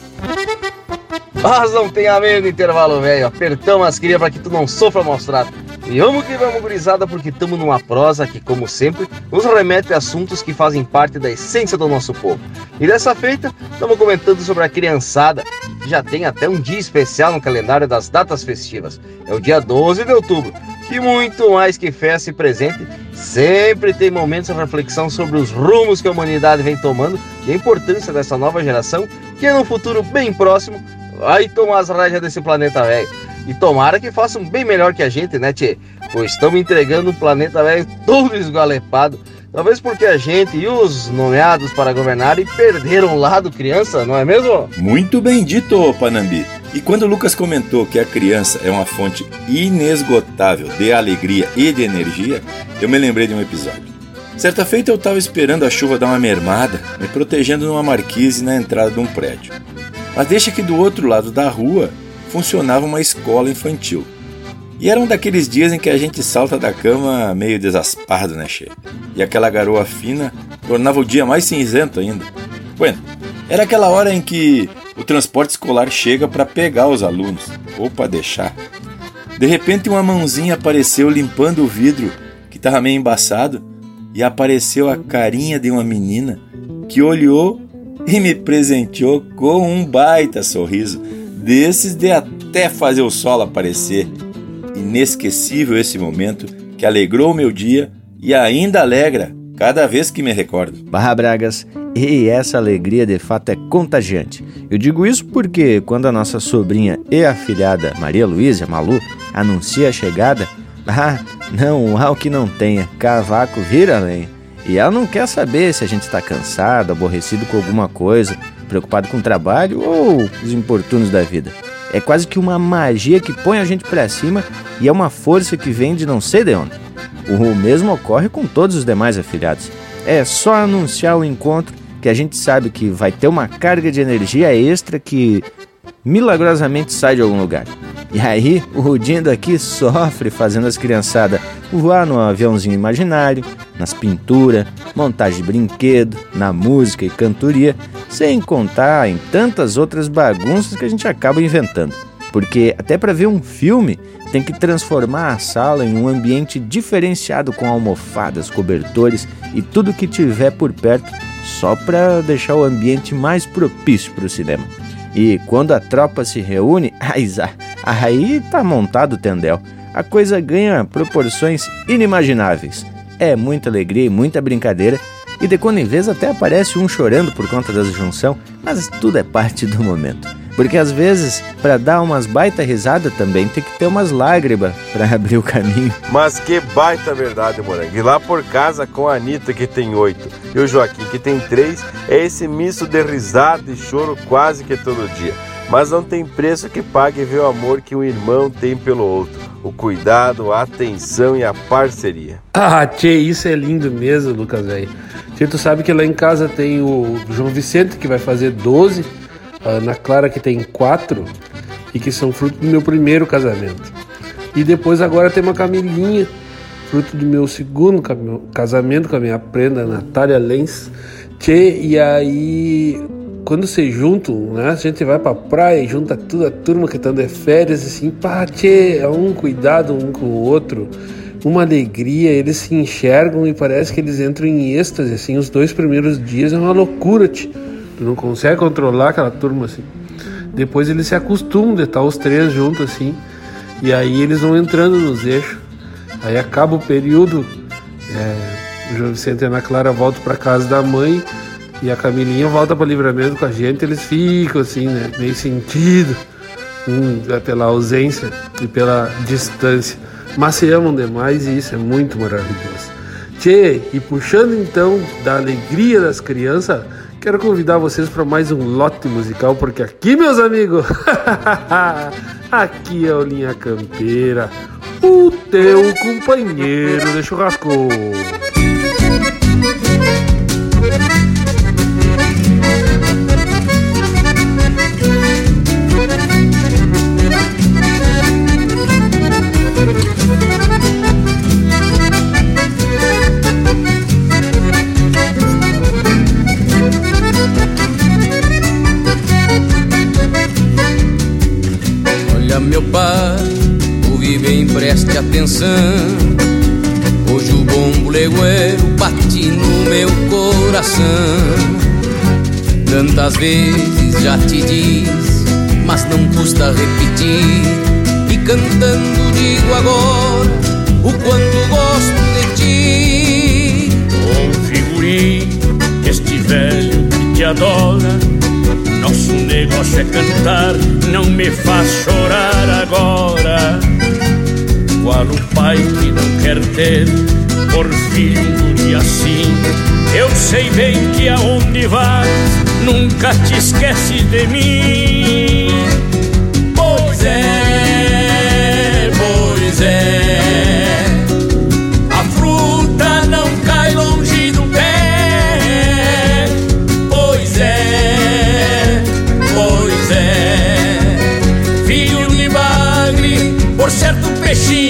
Mas não tem medo intervalo, velho. Apertamos as crias para que tu não sofra mostrado. E vamos que vamos, gurizada, porque estamos numa prosa que, como sempre, nos remete a assuntos que fazem parte da essência do nosso povo. E dessa feita, estamos comentando sobre a criançada, que já tem até um dia especial no calendário das datas festivas. É o dia 12 de outubro, que muito mais que festa e presente, sempre tem momentos de reflexão sobre os rumos que a humanidade vem tomando e a importância dessa nova geração, que no futuro bem próximo vai tomar as desse planeta velho. E tomara que façam bem melhor que a gente, né, Tchê? Pois estamos entregando um planeta velho todo esgalepado. Talvez porque a gente e os nomeados para governar e perderam o lado criança, não é mesmo? Muito bem dito, Panambi. E quando o Lucas comentou que a criança é uma fonte inesgotável de alegria e de energia, eu me lembrei de um episódio. Certa feita eu estava esperando a chuva dar uma mermada, me protegendo numa marquise na entrada de um prédio. Mas deixa que do outro lado da rua funcionava uma escola infantil. E era um daqueles dias em que a gente salta da cama meio desaspado, né, che? E aquela garoa fina tornava o dia mais cinzento ainda. Bueno, era aquela hora em que o transporte escolar chega para pegar os alunos, ou para deixar. De repente, uma mãozinha apareceu limpando o vidro, que estava meio embaçado, e apareceu a carinha de uma menina que olhou e me presenteou com um baita sorriso, desses de até fazer o sol aparecer. Inesquecível esse momento que alegrou o meu dia e ainda alegra cada vez que me recordo. Barra Bragas, e essa alegria de fato é contagiante. Eu digo isso porque quando a nossa sobrinha e afilhada Maria Luísa, Malu, anuncia a chegada, ah, não há o que não tenha, cavaco vira lenha. E ela não quer saber se a gente está cansado, aborrecido com alguma coisa, preocupado com o trabalho ou os importunos da vida. É quase que uma magia que põe a gente para cima e é uma força que vem de não sei de onde. O mesmo ocorre com todos os demais afiliados. É só anunciar o encontro que a gente sabe que vai ter uma carga de energia extra que milagrosamente sai de algum lugar. E aí, o Rudinho daqui sofre fazendo as criançadas voar no aviãozinho imaginário, nas pinturas, montagem de brinquedo, na música e cantoria, sem contar em tantas outras bagunças que a gente acaba inventando. Porque até para ver um filme tem que transformar a sala em um ambiente diferenciado com almofadas, cobertores e tudo que tiver por perto, só para deixar o ambiente mais propício para o cinema. E quando a tropa se reúne, aí tá montado o tendel. A coisa ganha proporções inimagináveis. É muita alegria e muita brincadeira, e de quando em vez até aparece um chorando por conta da junção, mas tudo é parte do momento. Porque às vezes, para dar umas baita risada também, tem que ter umas lágrimas para abrir o caminho. Mas que baita verdade, Morango. E lá por casa com a Anitta, que tem oito, e o Joaquim, que tem três, é esse misto de risada e choro quase que todo dia. Mas não tem preço que pague ver o amor que um irmão tem pelo outro. O cuidado, a atenção e a parceria. Ah, tchê, isso é lindo mesmo, Lucas, velho. tu sabe que lá em casa tem o João Vicente, que vai fazer 12 a Ana Clara que tem quatro e que são fruto do meu primeiro casamento. E depois agora tem uma Camilinha, fruto do meu segundo casamento com a minha prenda Natália Lenz. Tchê, e aí quando se juntam, né? A gente vai pra praia junta toda a turma que tá de férias, assim, pá, tchê, é um cuidado um com o outro, uma alegria, eles se enxergam e parece que eles entram em êxtase, assim, os dois primeiros dias é uma loucura, tchê. Tu não consegue controlar aquela turma assim. Depois eles se acostumam de estar os três juntos assim. E aí eles vão entrando nos eixos. Aí acaba o período. É, o João Vicente e a Ana Clara voltam para casa da mãe. E a Camilinha volta para livramento com a gente. Eles ficam assim, né? Meio sentido. Hum, pela ausência e pela distância. Mas se amam demais e isso é muito maravilhoso. Tchê, e puxando então da alegria das crianças Quero convidar vocês para mais um lote musical, porque aqui, meus amigos, aqui é o Linha Campeira, o teu companheiro de churrasco. Hoje o bom legueiro bate no meu coração. Tantas vezes já te diz, mas não custa repetir. E cantando digo agora o quanto gosto de ti. Ô figurinho, este velho que te adora nosso negócio é cantar, não me faz chorar agora. Para o pai que não quer ter por filho um assim. Eu sei bem que aonde vais, nunca te esquece de mim. Pois é, pois é. A fruta não cai longe do pé. Pois é, pois é. Filho de bagre, por certo peixinho.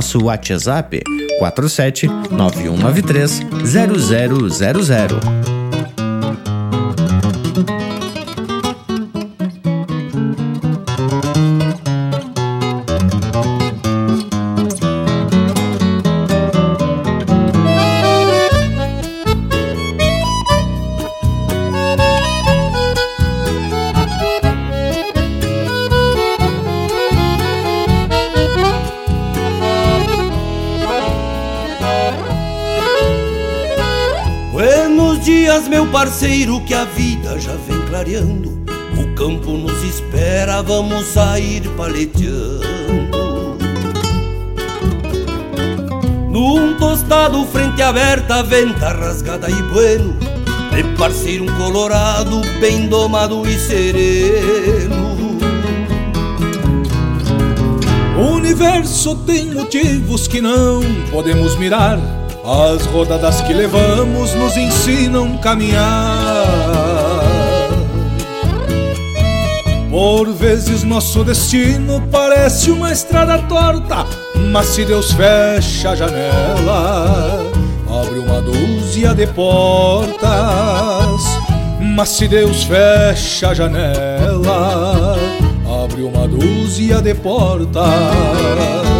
Nosso WhatsApp 47 9193 0000. Vida já vem clareando. O campo nos espera, vamos sair paleteando. Num tostado, frente aberta, venta rasgada e bueno. De parceiro, um colorado, bem domado e sereno. O universo tem motivos que não podemos mirar. As rodadas que levamos nos ensinam caminhar. Por vezes nosso destino parece uma estrada torta, mas se Deus fecha a janela, abre uma dúzia de portas. Mas se Deus fecha a janela, abre uma dúzia de portas.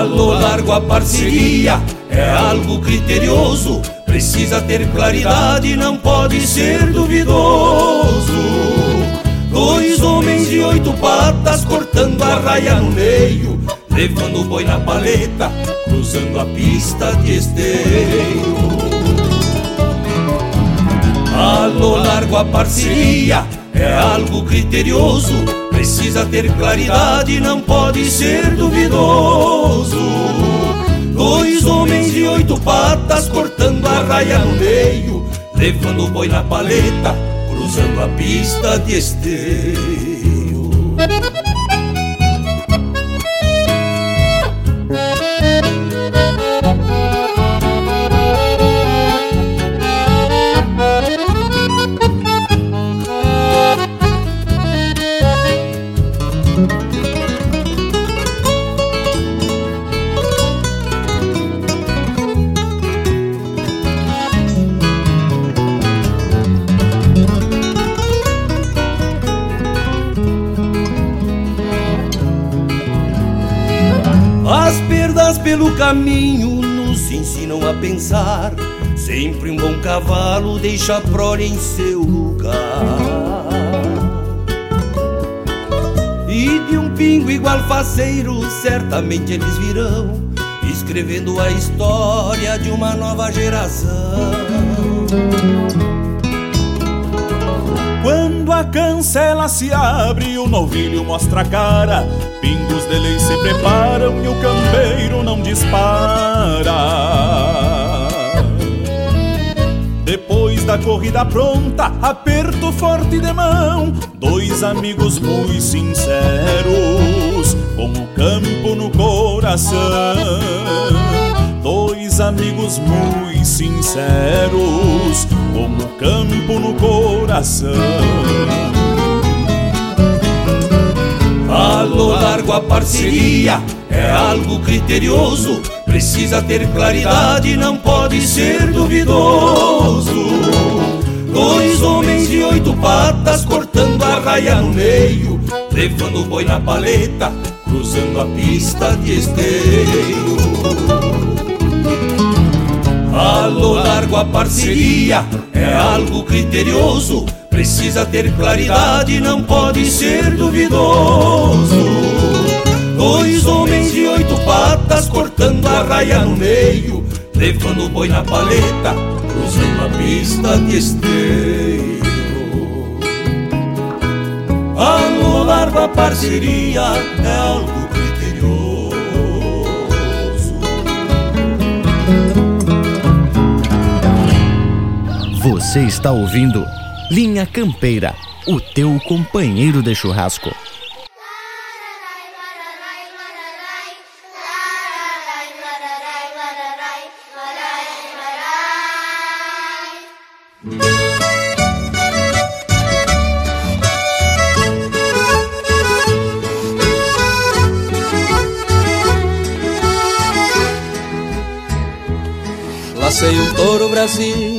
A lo largo a parceria é algo criterioso. Precisa ter claridade, não pode ser duvidoso. Dois homens de oito patas cortando a raia no meio, levando o boi na paleta, cruzando a pista de esteio. A lo largo a parceria é algo criterioso. Precisa ter claridade, não pode ser duvidoso. Dois homens de oito patas cortando a raia no meio, levando o boi na paleta, cruzando a pista de esteio. Caminho nos ensinam a pensar. Sempre um bom cavalo deixa a prole em seu lugar. E de um pingo igual faceiro, certamente eles virão, escrevendo a história de uma nova geração. A cancela se abre, o novilho mostra a cara. Pingos de lei se preparam e o campeiro não dispara. Depois da corrida pronta, aperto forte de mão. Dois amigos muito sinceros, com o campo no coração. Dois amigos muito sinceros, com o campo no coração. A lo largo a parceria é algo criterioso, precisa ter claridade, não pode ser duvidoso. Dois homens de oito patas cortando a raia no meio, levando o boi na paleta, cruzando a pista de esteio. A lo largo a parceria é algo criterioso, precisa ter claridade, não pode ser duvidoso. Dois homens de oito patas cortando a raia no meio, levando o boi na paleta, cruzando a pista de esteio. A lo largo a parceria é algo Você está ouvindo Linha Campeira, o teu companheiro de churrasco. Lacei um touro brasino num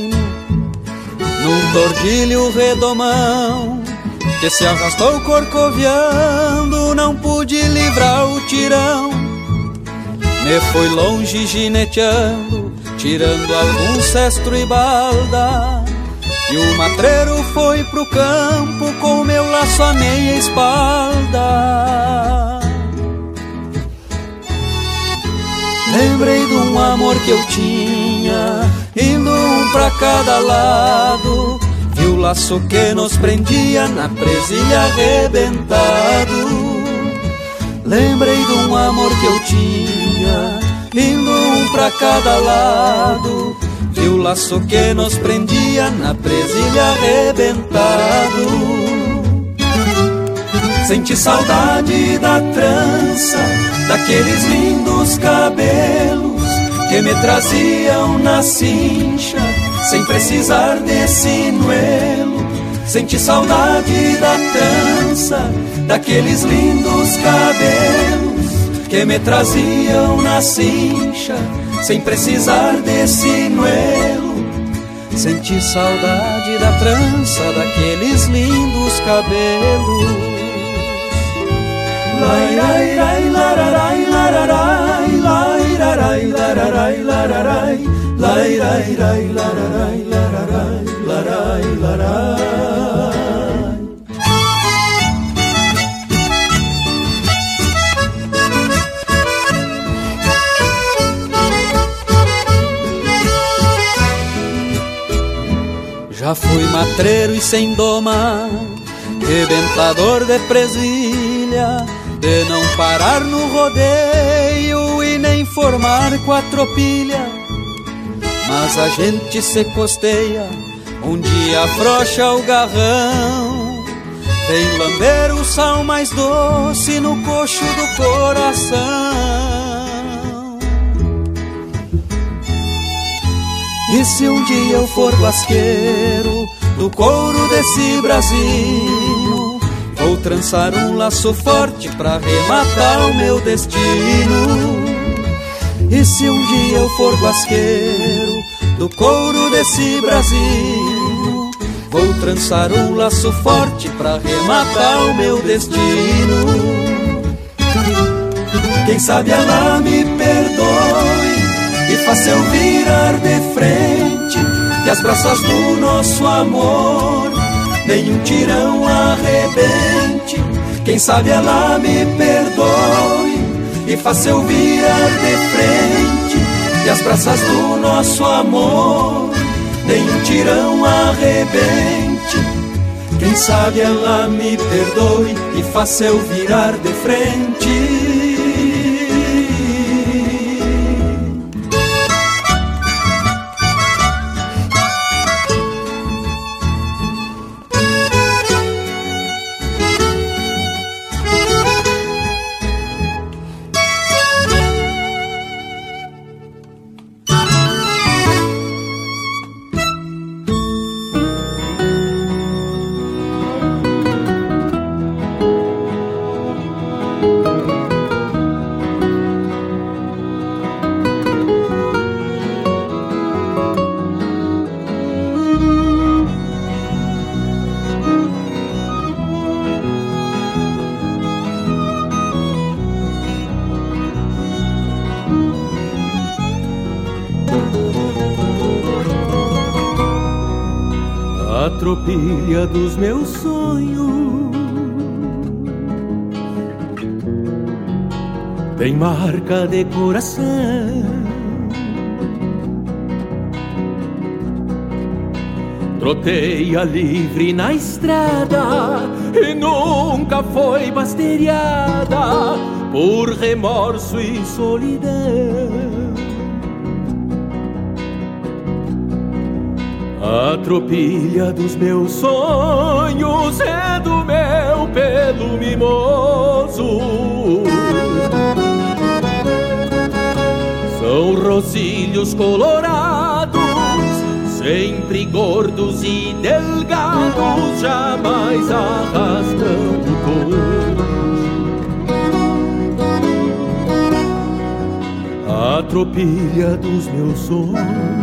tordilho redomão que se arrastou corcoviando, não pude livrar o tirão. Me foi longe gineteando, tirando algum cestro e balda. E o matreiro foi pro campo com meu laço à meia espalda. Lembrei de um amor que eu tinha, indo um pra cada lado. Vi o laço que nos prendia na presilha arrebentado. Lembrei de um amor que eu tinha, indo um pra cada lado. Vi o laço que nos prendia na presilha arrebentado. Senti saudade da trança, daqueles lindos cabelos que me traziam na cincha, sem precisar de sinuelo. Senti saudade da trança, daqueles lindos cabelos que me traziam na cincha, sem precisar de sinuelo. Senti saudade da trança, daqueles lindos cabelos. Lai, lai, lai, lai, lai, rai, lararai, lararai, larai, larai. Já fui matreiro e sem doma, rebentador de presilha, de não parar no rodeio e nem formar quatropilha. Mas a gente se costeia, um dia afrouxa o garrão, vem lamber o sal mais doce no coxo do coração. E se um dia eu for basqueiro do couro desse Brasil, vou trançar um laço forte pra rematar o meu destino. E se um dia eu for basqueiro do couro desse Brasil, vou trançar um laço forte pra rematar o meu destino. Quem sabe ela me perdoe e faça eu virar de frente e as braças do nosso amor nenhum tirão arrebente. Quem sabe ela me perdoe e faça eu virar de frente e as braças do nosso amor nenhum tirão arrebente. Quem sabe ela me perdoe e faça eu virar de frente. Tropilha dos meus sonhos tem marca de coração. Troteia livre na estrada e nunca foi basteriada por remorso e solidão. A tropilha dos meus sonhos é do meu pelo mimoso. São rosilhos colorados sempre gordos e delgados, jamais arrastam o A tropilha dos meus sonhos.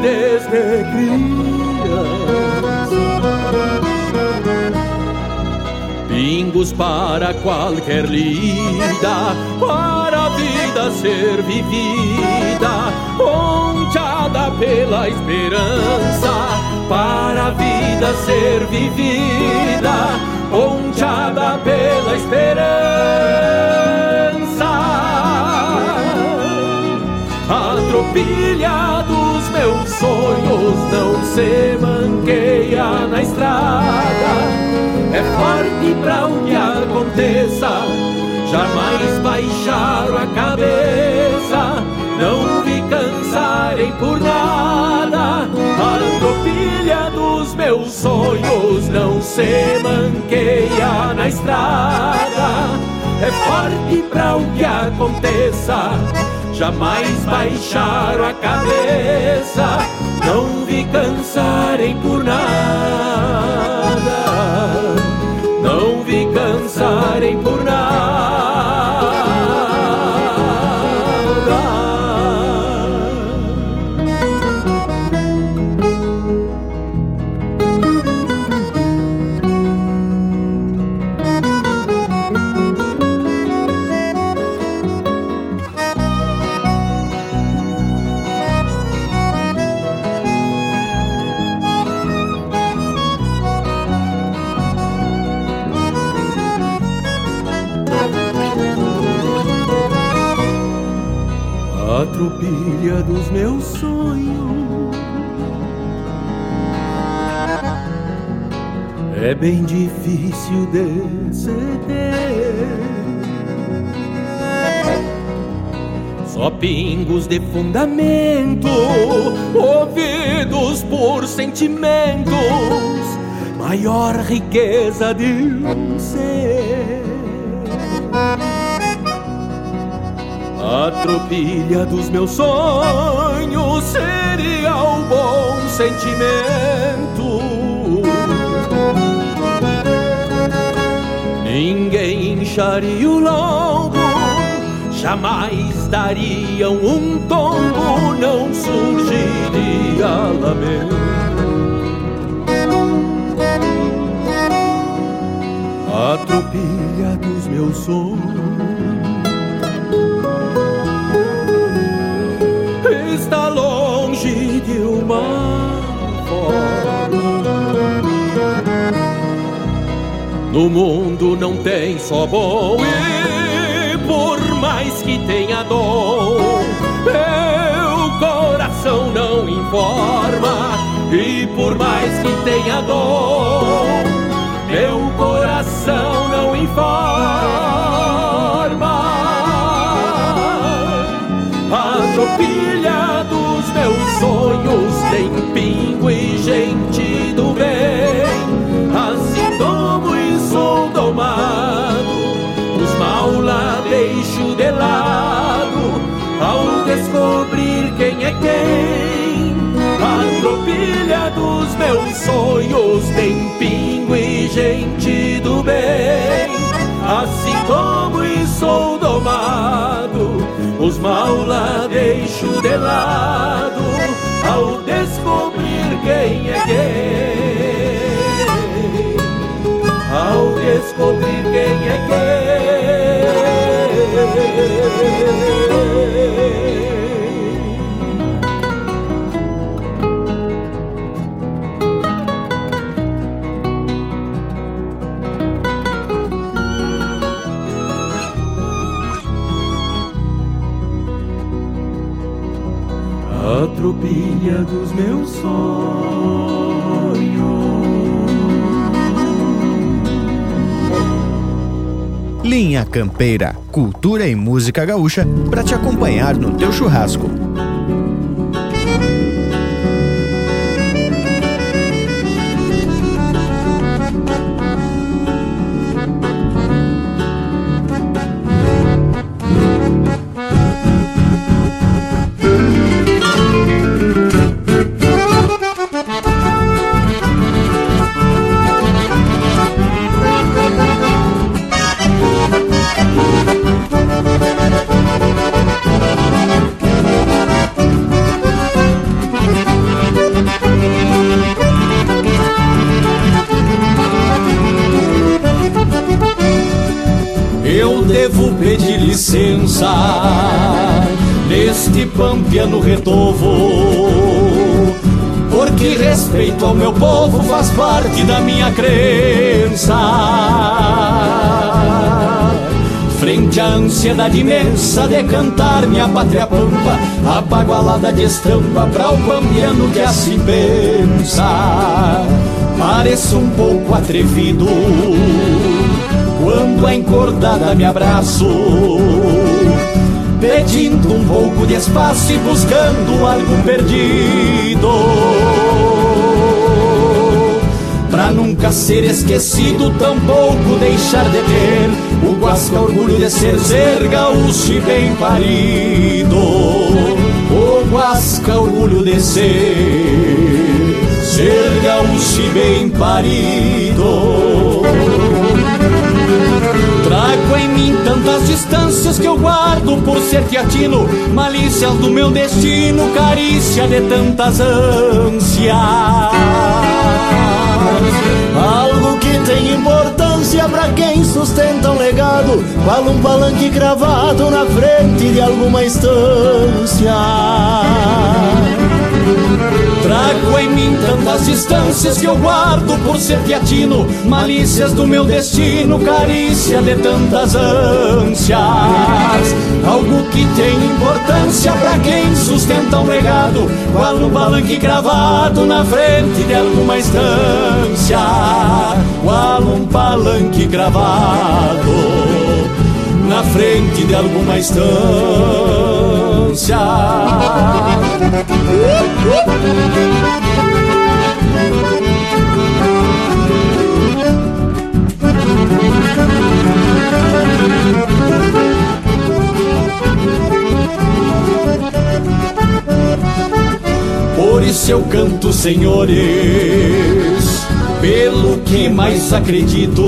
Desde criança pingos para qualquer lida, para a vida ser vivida, ponteada pela esperança, para a vida ser vivida, ponteada pela esperança. A tropilha dos meus sonhos não se manqueia na estrada é forte para o que aconteça, jamais baixaram a cabeça, não vi cansarem por nada. A tropilha dos meus sonhos não se manqueia na estrada, é forte para o que aconteça, jamais baixaram a cabeça, não vi cansarem por nada. Não vi cansarem por É bem difícil de. Só pingos de fundamento, ouvidos por sentimentos, maior riqueza de um ser. A tropilha dos meus sonhos seria o bom sentimento. Ninguém incharia o lombo, jamais dariam um tombo, não surgiria lamento. A tropilha dos meus sonhos está longe de uma No mundo não tem só bom e por mais que tenha dom, meu coração não informa. E por mais que tenha dom, meu coração não informa. A tropilha dos meus sonhos tem pingo e gente descobrir quem é quem. A tropilha dos meus sonhos tem pingo e gente do bem. Assim como e sou domado, os mal lá deixo de lado, ao descobrir quem é quem. Ao descobrir quem é quem. A tropilha dos meus sonhos. Linha Campeira, cultura e música gaúcha para te acompanhar no teu churrasco. Imensa de cantar minha pátria pampa, abagualada de estampa para o pampiano que assim pensa. Pareço um pouco atrevido quando a encordada me abraço, pedindo um pouco de espaço e buscando algo perdido. Nunca ser esquecido, tampouco deixar de ter o guasca orgulho de ser ser gaúcho e bem parido. O guasca orgulho de ser ser gaúcho e bem parido. Distâncias que eu guardo por ser teatino, malícias do meu destino, carícia de tantas ânsias. Algo que tem importância pra quem sustenta um legado, qual um palanque gravado na frente de alguma estância. Trago em mim tantas distâncias que eu guardo por ser teatino, malícias do meu destino, carícia de tantas ânsias. Algo que tem importância pra quem sustenta um legado, qual um balanque gravado na frente de alguma estância. Qual um palanque gravado na frente de alguma estância. Por isso eu canto, senhores, pelo que mais acredito.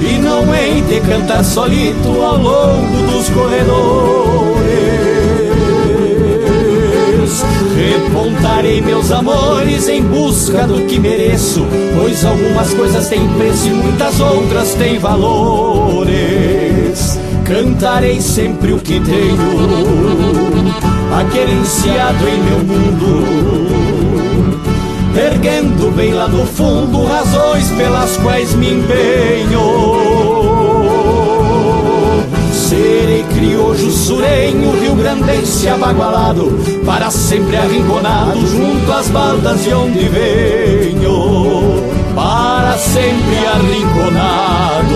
E não hei de cantar solito ao longo dos corredores. Repontarei meus amores em busca do que mereço, pois algumas coisas têm preço e muitas outras têm valores. Cantarei sempre o que tenho, aquerenciado em meu mundo erguendo bem lá no fundo razões pelas quais me empenho. Serei criojo surenho, rio grandense abagualado, para sempre arrinconado junto às baldas de onde venho. Para sempre arrinconado,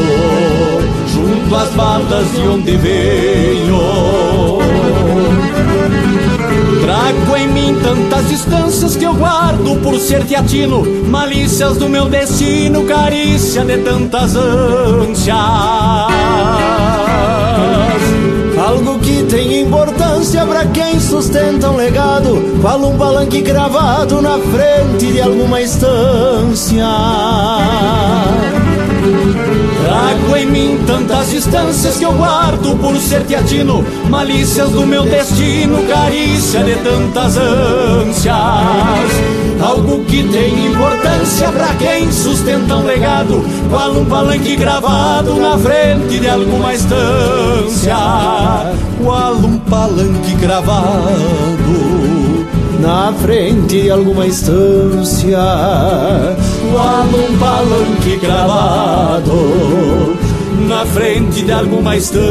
junto às baldas de onde venho. Trago em mim tantas distâncias que eu guardo por ser teatino, malícias do meu destino, carícia de tantas ânsias. Algo que tem importância pra quem sustenta um legado, qual um palanque gravado na frente de alguma estância. Trago em mim tantas distâncias que eu guardo por ser teatino, malícias do meu destino, carícia de tantas ânsias. Algo que tem importância pra quem sustenta um legado, qual um palanque gravado na frente de alguma estância. Qual um palanque gravado na frente de alguma estância. Qual um palanque fique gravado na frente de alguma estância.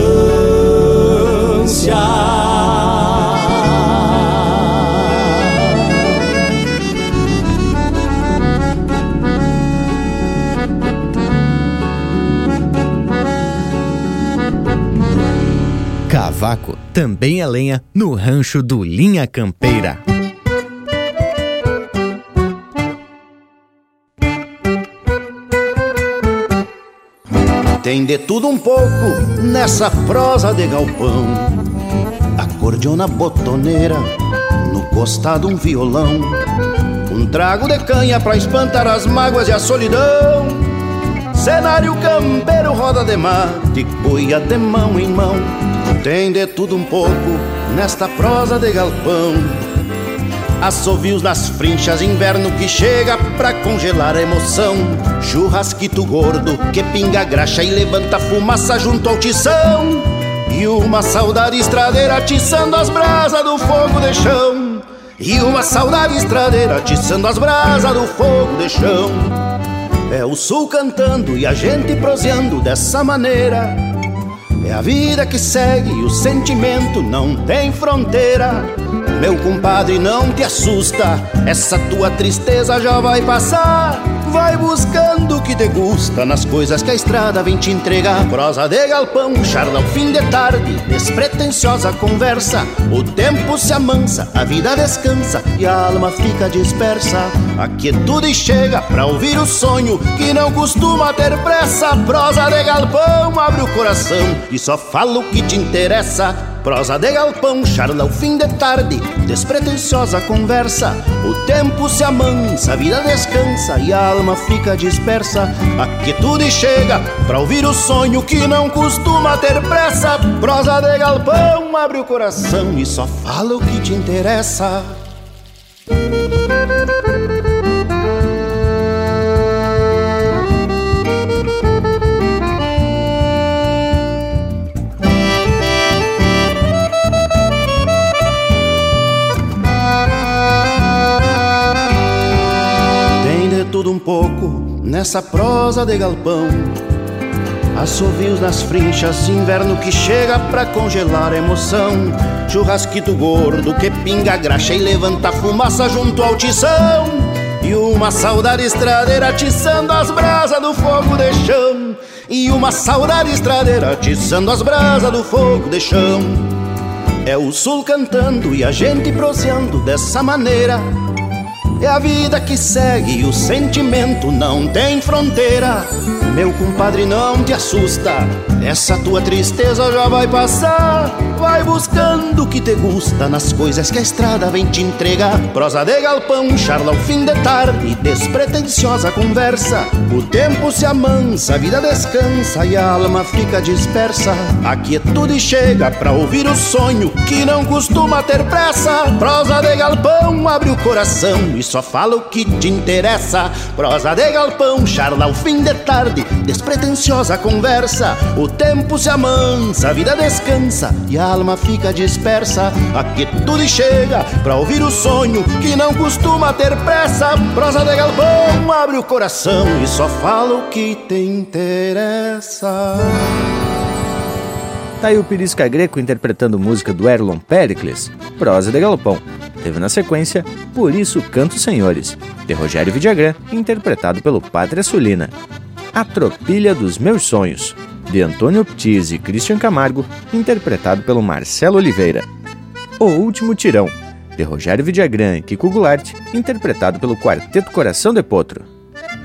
Cavaco também é lenha no rancho do Linha Campeira. Tem de tudo um pouco nessa prosa de galpão. Acordeona botoneira, no costado um violão. Um trago de canha pra espantar as mágoas e a solidão. Cenário campeiro, roda de mate, boia de mão em mão. Tem de tudo um pouco nesta prosa de galpão. Assovios nas frinchas, inverno que chega pra congelar a emoção. Churrasquito gordo que pinga graxa e levanta fumaça junto ao tição. E uma saudade estradeira atiçando as brasas do fogo de chão. E uma saudade estradeira atiçando as brasas do fogo de chão. É o sul cantando e a gente proseando dessa maneira. É a vida que segue e o sentimento não tem fronteira. Meu compadre, não te assusta, essa tua tristeza já vai passar. Vai buscando o que te gusta nas coisas que a estrada vem te entregar. Prosa de galpão, charla ao fim de tarde, despretensiosa conversa. O tempo se amansa, a vida descansa e a alma fica dispersa. A quietude chega pra ouvir o sonho que não costuma ter pressa. Prosa de galpão, abre o coração e só fala o que te interessa. Prosa de galpão, charla ao fim de tarde, despretensiosa conversa. O tempo se amansa, a vida descansa e a alma fica dispersa. A quietude chega pra ouvir o sonho que não costuma ter pressa. Prosa de galpão, abre o coração e só fala o que te interessa. Um pouco nessa prosa de galpão. Assovios nas frinchas, inverno que chega pra congelar a emoção. Churrasquito gordo que pinga graxa e levanta fumaça junto ao tição. E uma saudade estradeira atiçando as brasas do fogo de chão. E uma saudade estradeira atiçando as brasas do fogo de chão. É o sul cantando e a gente proseando dessa maneira. É a vida que segue o sentimento não tem fronteira. Meu compadre, não te assusta, essa tua tristeza já vai passar. Vai buscando o que te gusta nas coisas que a estrada vem te entregar. Prosa de galpão, charla ao fim de tarde, despretensiosa conversa. O tempo se amansa, a vida descansa e a alma fica dispersa. A quietude chega pra ouvir o sonho que não costuma ter pressa. Prosa de galpão, abre o coração e só fala o que te interessa. Prosa de galpão, charla ao fim de tarde, despretensiosa conversa. O tempo se amansa, a vida descansa e a alma fica dispersa. A quietude chega pra ouvir o sonho que não costuma ter pressa. Prosa de galpão, abre o coração e só fala o que te interessa. Tá aí o Pirisca Greco interpretando música do Erlon Pericles, Prosa de Galopão. Teve na sequência Por Isso Canto Senhores, de Rogério Vidagrã, interpretado pelo Pátria Sulina. A Tropilha dos Meus Sonhos, de Antônio Ptiz e Christian Camargo, interpretado pelo Marcelo Oliveira. O Último Tirão, de Rogério Vidagrã e Kiko Goulart, interpretado pelo Quarteto Coração de Potro.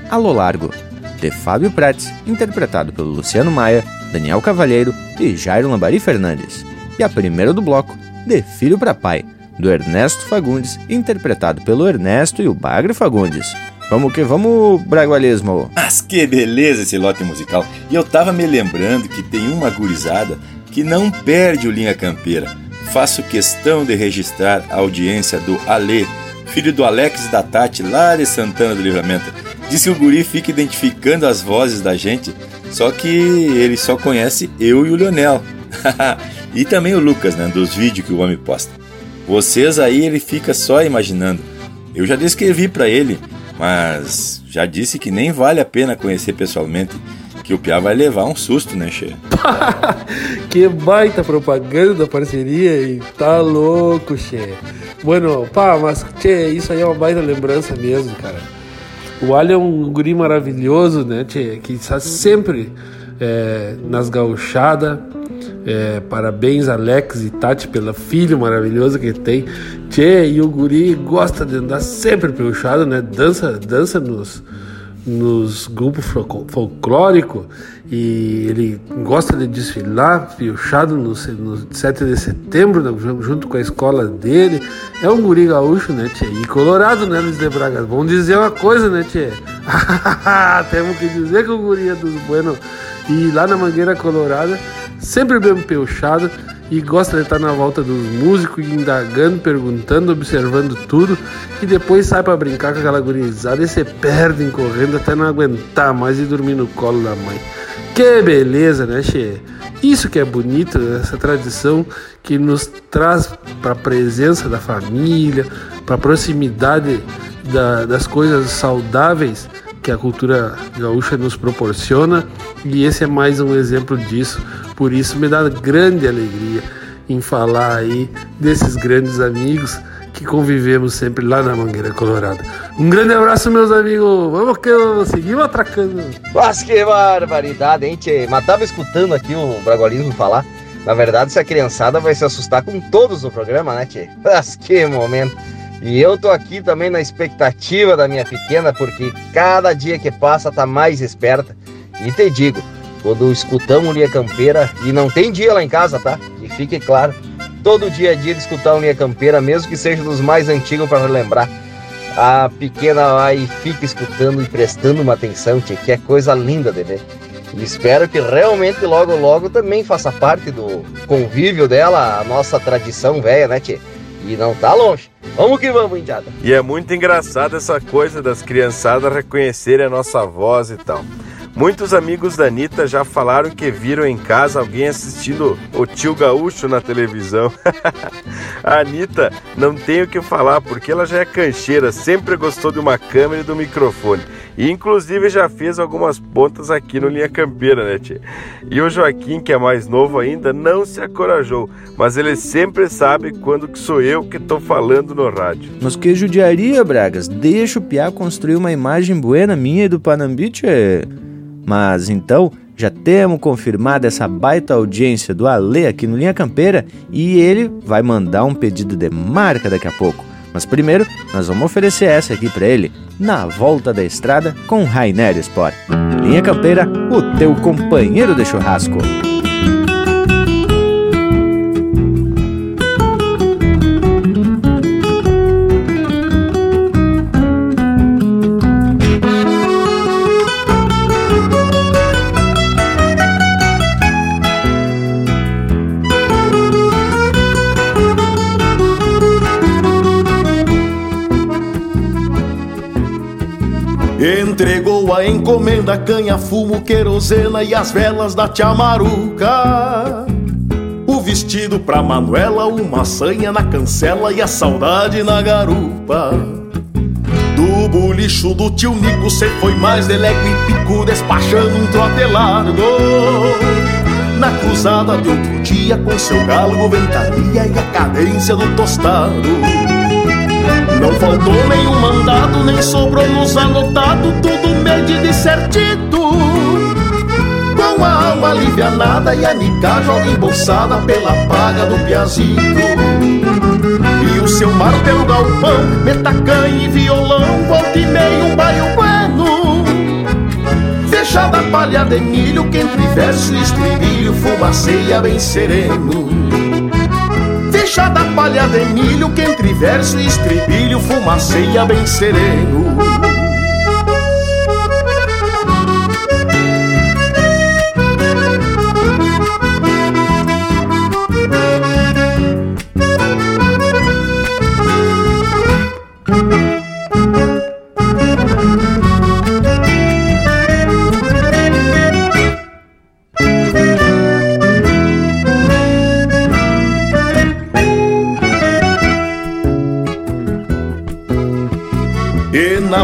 Alô Largo, de Fábio Prates, interpretado pelo Luciano Maia, Daniel Cavalheiro e Jairo Lambari Fernandes. E a primeira do bloco, De Filho para Pai, do Ernesto Fagundes, interpretado pelo Ernesto e o Bagre Fagundes. Vamos que vamos, Bragualismo! Mas que beleza esse lote musical! E eu tava me lembrando que tem uma gurizada que não perde o Linha Campeira. Faço questão de registrar a audiência do Alê, filho do Alex e da Tati, lá de Santana do Livramento. Diz que o guri fica identificando as vozes da gente, só que ele só conhece eu e o Leonel. e também o Lucas, né, dos vídeos que o homem posta. Vocês aí ele fica só imaginando. Eu já descrevi para ele, mas já disse que nem vale a pena conhecer pessoalmente, que o Piá vai levar um susto, né, Che? que baita propaganda da parceria e tá louco, Che. Bueno, pá, mas Che, isso aí é uma baita lembrança mesmo, cara. O Ali é um guri maravilhoso, né, Che, que está sempre é, nas gauchadas, É, parabéns, Alex e Tati, pela filha maravilhosa que tem. Tchê, e o guri gosta de andar sempre piochado, né? Dança, dança nos, nos grupos folclóricos e ele gosta de desfilar piochado no, no 7 de setembro, né, junto com a escola dele. É um guri gaúcho, né, tchê? E colorado, né, Luiz de Bragas? Vamos dizer uma coisa, né, tchê? Temos que dizer que o guri é dos bueno. E lá na Mangueira Colorada sempre bem peuchado e gosta de estar na volta dos músicos, indagando, perguntando, observando tudo e depois sai para brincar com aquela gurizada e se perdem correndo até não aguentar mais e dormir no colo da mãe. Que beleza, né, Che? Isso que é bonito, essa tradição que nos traz para a presença da família, para a proximidade da, das coisas saudáveis que a cultura gaúcha nos proporciona e esse é mais um exemplo disso. Por isso me dá grande alegria em falar aí desses grandes amigos que convivemos sempre lá na Mangueira Colorada. Um grande abraço, meus amigos. Vamos que eu seguimos atracando. Mas que barbaridade, hein, tchê? Mas tava escutando aqui o Bragualismo falar. Na verdade, essa criançada vai se assustar com todos no programa, né, tchê? Mas que momento. E eu tô aqui também na expectativa da minha pequena, porque cada dia que passa tá mais esperta. E te digo, quando escutamos Linha Campeira, e não tem dia lá em casa, tá? Que fique claro, todo dia é dia de escutar Linha Campeira, mesmo que seja dos mais antigos para relembrar. A pequena vai e fica escutando e prestando uma atenção, tia, que é coisa linda de ver. E espero que realmente logo logo também faça parte do convívio dela, a nossa tradição velha, né, tia? E não tá longe. Vamos que vamos, indiada. E é muito engraçado essa coisa das criançadas reconhecerem a nossa voz e tal. Muitos amigos da Anitta já falaram que viram em casa alguém assistindo o tio Gaúcho na televisão. a Anitta não tem o que falar porque ela já é cancheira, sempre gostou de uma câmera e do microfone. Inclusive já fez algumas pontas aqui no Linha Campeira, né, tia? E o Joaquim, que é mais novo ainda, não se acorajou, mas ele sempre sabe quando que sou eu que tô falando no rádio. Mas que judiaria, Bragas? Deixa o Piá construir uma imagem buena minha e do Panambi, tchê. Mas então, já temos confirmado essa baita audiência do Ale aqui no Linha Campeira e ele vai mandar um pedido de marca daqui a pouco. Mas primeiro, nós vamos oferecer essa aqui para ele, na volta da estrada com Rainer Sport. Linha Campeira, o teu companheiro de churrasco. Encomenda, canha, fumo, querosena e as velas da tia Maruca. O vestido pra Manuela, uma sanha na cancela e a saudade na garupa. Do bolicho do tio Nico, cê foi mais delego e pico, despachando um trote largo. Na cruzada de outro dia, com seu galo, ventania e a cadência do tostado. Não faltou nenhum mandado, nem sobrou nos anotado, tudo medido e certito. Com a alma alivianada e a nica joga embolsada pela paga do piazito. E o seu mar pelo galpão, metacanha e violão, volta e meio um baio bueno. Fechada a palha de milho, que entre verso e estribilho fumaceia bem sereno da palha de milho que entre verso e estribilho fumaceia bem sereno.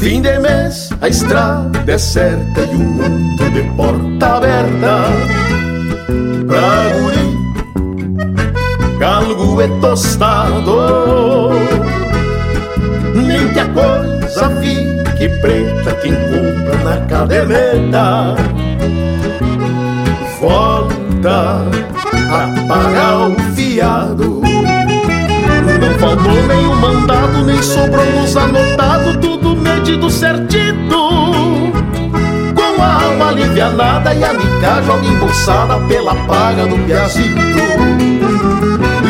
Fim de mês, a estrada deserta e o mundo de porta aberta. Pra guri, galgo é tostado. Nem que a coisa fique preta, quem compra na caderneta volta a pagar o fiado. Não faltou o mandado, nem sobrou nos anotado, tudo medido certito. Com a alma alivianada e a mica joga embolsada pela paga do piazito.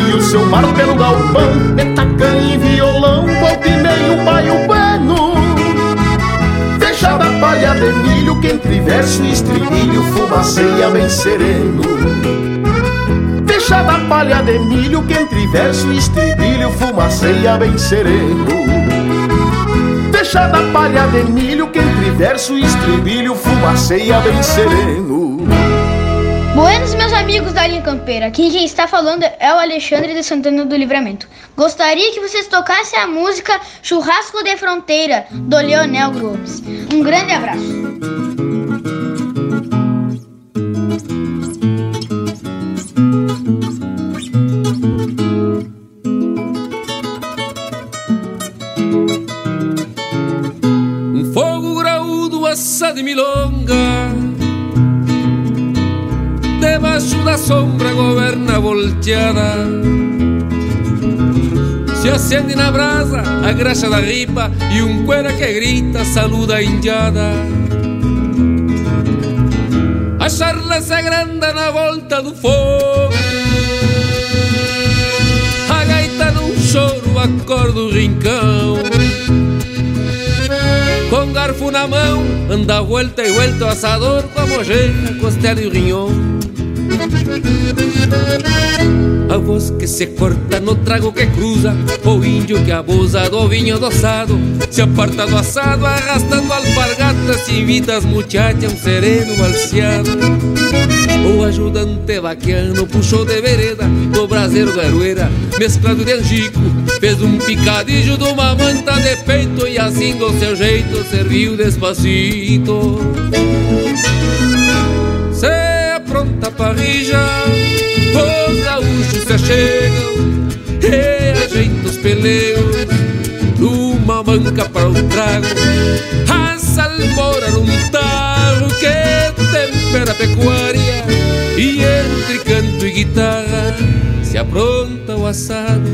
E o seu mar pelo galpão, metacanha e violão, volta e meio baio bueno. Fechada a palha de milho, que entre verso e estribilho fumaceia bem sereno. Fechada a palha de milho, que entre verso e estribilho fumaceia bem sereno. Fechada a palha de milho, que entre verso e estribilho fumaceia bem sereno. Buenos, meus amigos da linha campeira. Quem está falando é o Alexandre de Santana do Livramento. Gostaria que vocês tocassem a música Churrasco de Fronteira, do Leonel Gomes. Um grande abraço. De milonga. Debaixo da sombra governa volteada. Se acende na brasa a graxa da ripa E um cuera que grita saluda a indiada A charla se agranda na volta do fogo. A gaita num choro acorda o rincão garfo na mão anda volta e volta o assador Com a mojeira, a costela e o rinhão a voz que se corta no trago que cruza O índio que abusa do vinho adoçado Se aparta do assado arrastando alpargatas Se invita as muchachas um sereno balseado O ajudante vaquiano puxou de vereda Do braseiro da mesclado de angico Fez um picadilho de uma manta de peito E assim do seu jeito serviu despacito Se apronta parrija Os gaúchos se achegam E ajeitam os pelegos Numa banca para o trago. A salmoura num tarro. Que tempera a pecuária. E entre canto e guitarra Se apronta o assado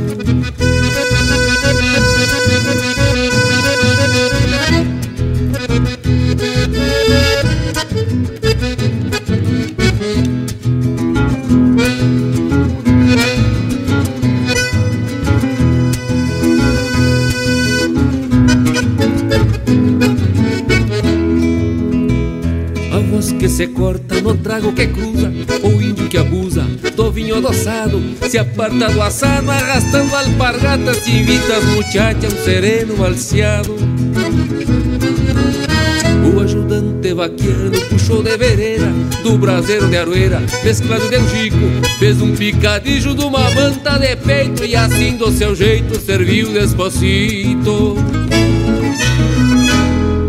se corta no trago que cruza O índio que abusa do vinho adoçado Se aparta do assado arrastando alpargatas invita as muchachas um sereno balseado O ajudante vaquiano puxou de vereda Do braseiro de aroeira mesclado de angico Fez um picadilho de uma manta de peito E assim do seu jeito serviu despacito.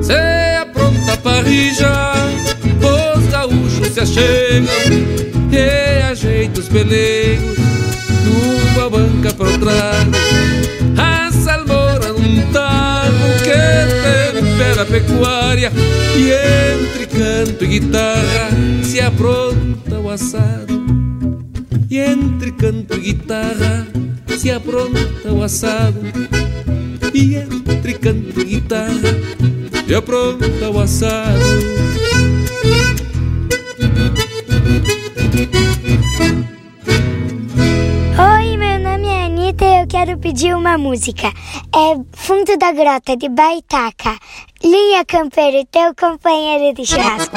Se apronta a parrija se achegam E ajeita os pelegos Numa banca para o trago A salmoura num tago Que tempera a pecuária E entre canto e guitarra Se apronta o assado. E entre canto e guitarra Se apronta o assado. E entre canto e guitarra Se apronta o assado Oi, meu nome é Anitta e eu quero pedir uma música. É Fundo da Grota, de Baitaca. Linha Campeiro, teu companheiro de churrasco.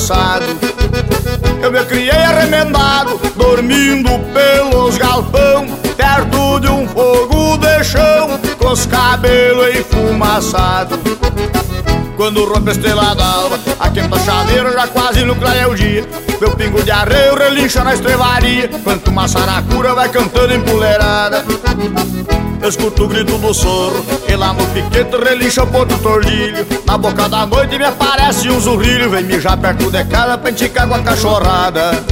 Enfumaçado. Eu me criei arremendado, dormindo pelos galpão, perto de um fogo de chão, com os cabelos enfumaçados. Quando rompe a estrela d'alva, a quinta chaveira já quase no clareia o dia. Meu pingo de arreio relincha na estrevaria, quanto uma saracura vai cantando empoleirada. Eu escuto o grito do soro, e lá no piquete relincha o ponto tordilho. Na boca da noite me aparece um zurrilho, vem mijar perto de casa pra enticar com a cachorrada.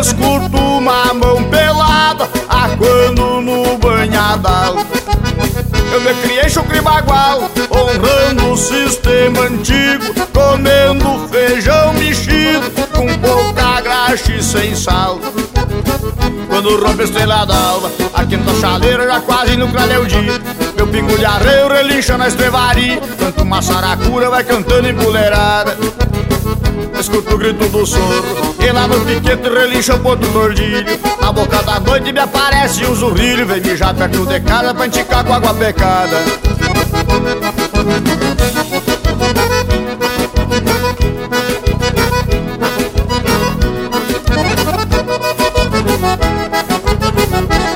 Escuto uma mão pelada Aquando no banhadal. Eu me criei chucre bagual Honrando o sistema antigo Comendo feijão mexido Com pouca graxa e sem sal. Quando rompe a estrela d'alva A quinta chaleira já quase no clareia o dia. Meu pingo de arreio relincha na estrevaria Quanto uma saracura vai cantando empoleirada Escuto o grito do soro E lá no piquete relincha o ponto tordilho Na boca da noite me aparece um zurrilho Vem mijar perto de casa pra enticar com água pecada.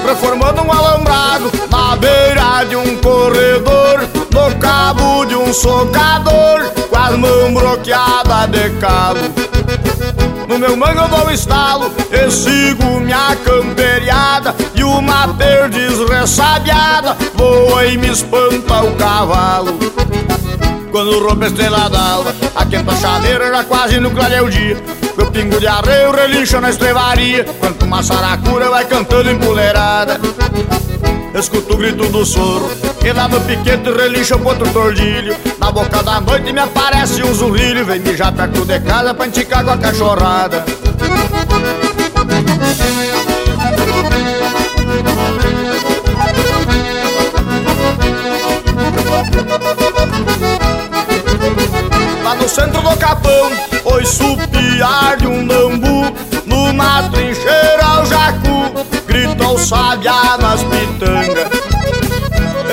Transformando um alambrado na beira de um corredor No cabo de um socador as mãos bloqueadas de calo No meu mango eu dou estalo E sigo minha camperiada. E uma perdiz ressabiada Voa e me espanta o cavalo. Quando rompe a estrela d'alva A quinta chaleira já quase no clareia o dia. Meu pingo de arreio relincha na estrevaria Quanto uma saracura vai cantando empoleirada Escuto o grito do soro E lá no piquete relincha o ponto tordilho. Na boca da noite me aparece um zurrilho Vem mijar perto de casa pra enticar com a cachorrada. Lá no centro do capão, oi supiar de um lambu Numa trincheira ao jacu, grita o sabiá nas pitangas.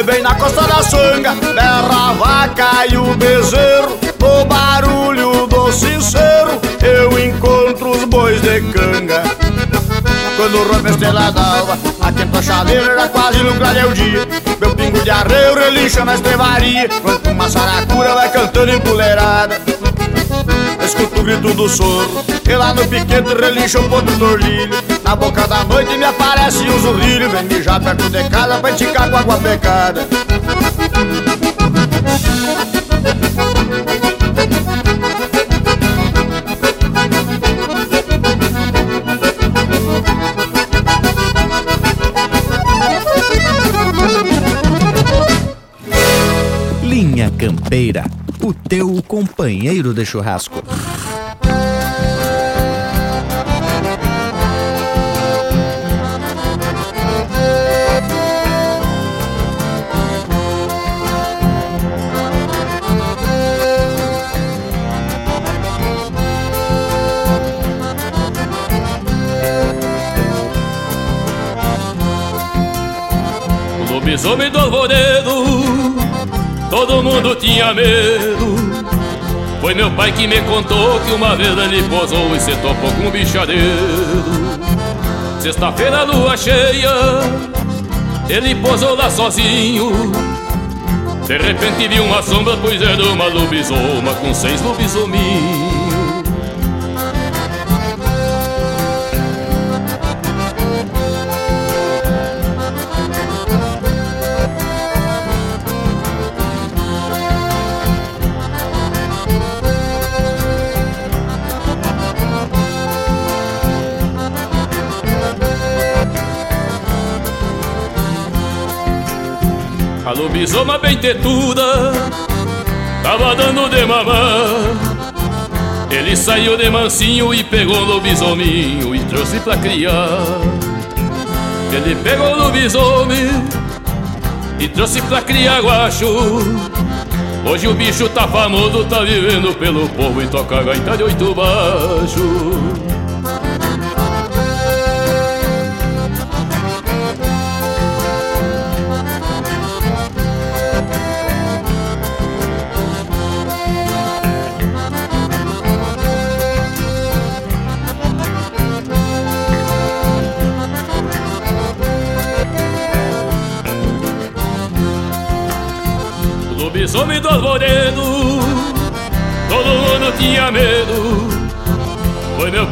Bem na costa da sanga, berra a vaca e o bezerro. No barulho do sincero, eu encontro os bois de canga quando rompe a estrela d'alva A chaleira já quase no clareia o dia. Meu pingo de arreio relincha na estrevaria Quanto uma saracura vai cantando empoleirada Escuto o grito do soro E lá no piquete relincha o ponto tordilho. Na boca da noite me aparece um zurrilho Vem mijar perto de casa pra enticar com água pecada Linha Campeira, o teu companheiro de churrasco. Lobisomem do alvoredo Todo mundo tinha medo. Foi meu pai que me contou que uma vez ele posou e se topou com um bichadeiro. Sexta-feira, lua cheia Ele posou lá sozinho. De repente viu uma sombra, pois era uma lobisoma Com seis lobisominhos A lobisoma bem tetuda Tava dando de mamar Ele saiu de mansinho e pegou o lobisominho E trouxe pra criar. Ele pegou o lobisomem E trouxe pra criar guacho. Hoje o bicho tá famoso, tá vivendo pelo povo e toca gaita de oito baixo.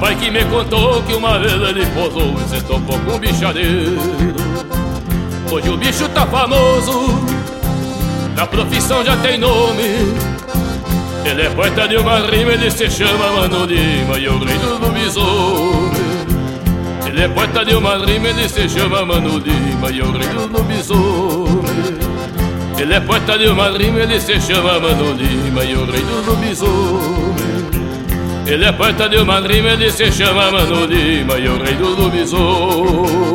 Pai que me contou que uma vez ele posou e se topou com um bichadeiro. Hoje o bicho tá famoso Na profissão já tem nome. Ele é poeta de uma rima, ele se chama Mano Lima E o rei do lobisomem. Ele é poeta de uma rima, ele se chama Mano Lima E o rei do lobisomem. Ele é poeta de uma rima, ele se chama Mano Lima e o rei do lobisomem. Ele é poeta de uma rima, ele se chama Mano Lima e o rei do lobisomem.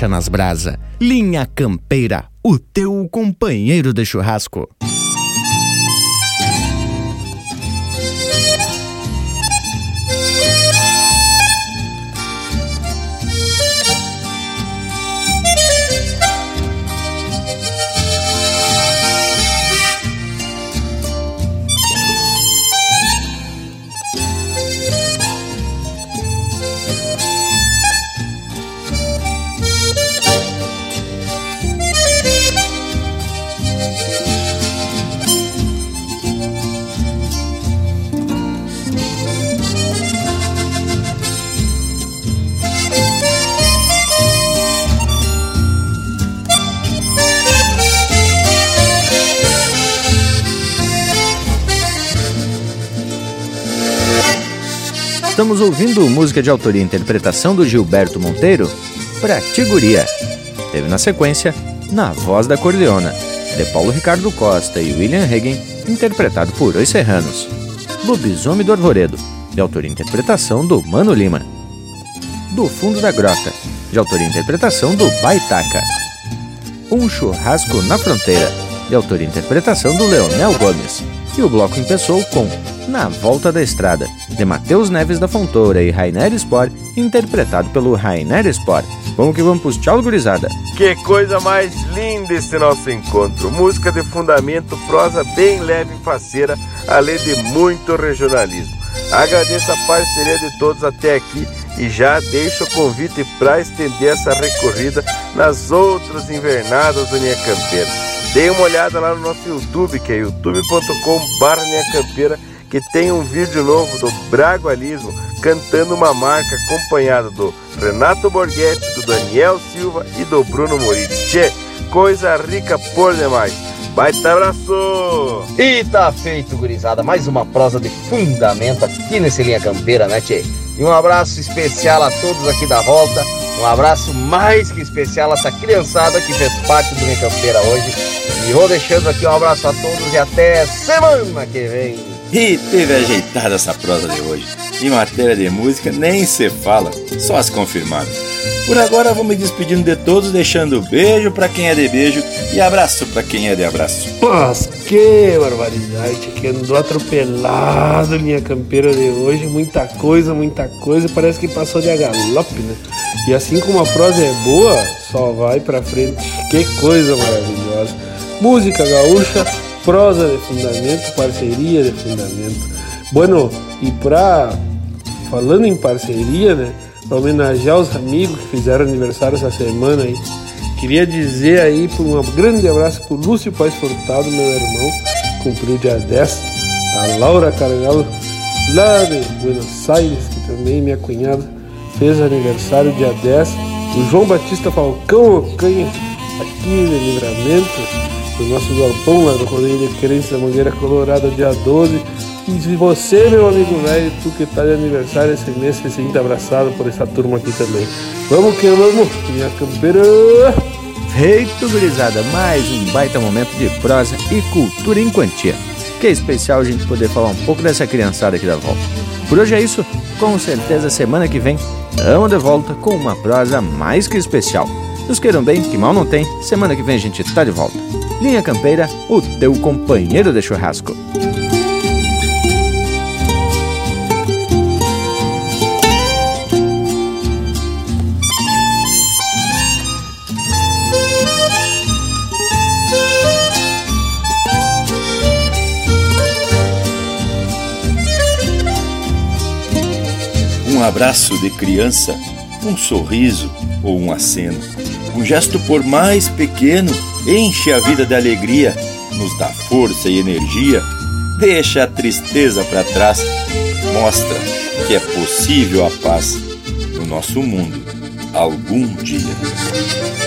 Graxa nas brasa. Linha Campeira, o teu companheiro de churrasco. Música de autoria e interpretação do Gilberto Monteiro, Pra Tiguria. Teve na sequência Na Voz da Corleona, de Paulo Ricardo Costa e William Hagen, interpretado por Os Serranos. Lobisomem do Arvoredo, de autoria e interpretação do Mano Lima. Do Fundo da Grota, de autoria e interpretação do Baitaca. Um Churrasco na Fronteira, de autoria e interpretação do Leonel Gomes. E o bloco empeçou com Na Volta da Estrada, de Matheus Neves da Fontoura e Rainer Sport, interpretado pelo Rainer Sport. Vamos que vamos pros tchau, gurizada. Que coisa mais linda esse nosso encontro. Música de fundamento, prosa bem leve e faceira, além de muito regionalismo. Agradeço a parceria de todos até aqui e já deixo o convite para estender essa recorrida nas outras invernadas do Linha Campeira. Dê uma olhada lá no nosso YouTube, que é youtube.com.br que tem um vídeo novo do Bragualismo cantando uma marca acompanhada do Renato Borghetti, do Daniel Silva e do Bruno Moritz. Tchê, coisa rica por demais. Baita abraço! E tá feito, gurizada. Mais uma prosa de fundamento aqui nesse Linha Campeira, né, Tchê? E um abraço especial a todos aqui da volta. Um abraço mais que especial a essa criançada que fez parte do Linha Campeira hoje. E vou deixando aqui um abraço a todos e até semana que vem. E teve ajeitada essa prosa de hoje. Em matéria de música, nem se fala, só as confirmadas. Por agora, vou me despedindo de todos, deixando beijo para quem é de beijo e abraço para quem é de abraço. Mas que barbaridade, que andou atropelado minha campeira de hoje. Muita coisa, muita coisa, parece que passou de galope, né? E assim como a prosa é boa, só vai pra frente. Que coisa maravilhosa. Música gaúcha, prosa de fundamento, parceria de fundamento. Bueno, e pra. Falando em parceria, né? Pra homenagear os amigos que fizeram aniversário essa semana aí. Queria dizer aí um grande abraço pro Lúcio Paz Furtado, meu irmão, cumpriu dia 10. A Laura Cargalo, lá de Buenos Aires, que também minha cunhada fez aniversário dia 10. O João Batista Falcão Ocanha, aqui de Livramento, do nosso galpão lá do Rodeio de Crentes da Mangueira Colorada, dia 12. E se você, meu amigo velho, tu que tá de aniversário esse mês, se sinta abraçado por essa turma aqui também. Vamos que vamos, minha campeira! Feito, gurizada, mais um baita momento de prosa e cultura em quantia. Que é especial a gente poder falar um pouco dessa criançada aqui da volta. Por hoje é isso, com certeza semana que vem estamos de volta com uma prosa mais que especial. Nos queiram bem, que mal não tem, semana que vem a gente tá de volta. Linha Campeira, o teu companheiro de churrasco. Um abraço de criança, um sorriso ou um aceno. Um gesto por mais pequeno enche a vida de alegria, nos dá força e energia, deixa a tristeza para trás, mostra que é possível a paz no nosso mundo algum dia.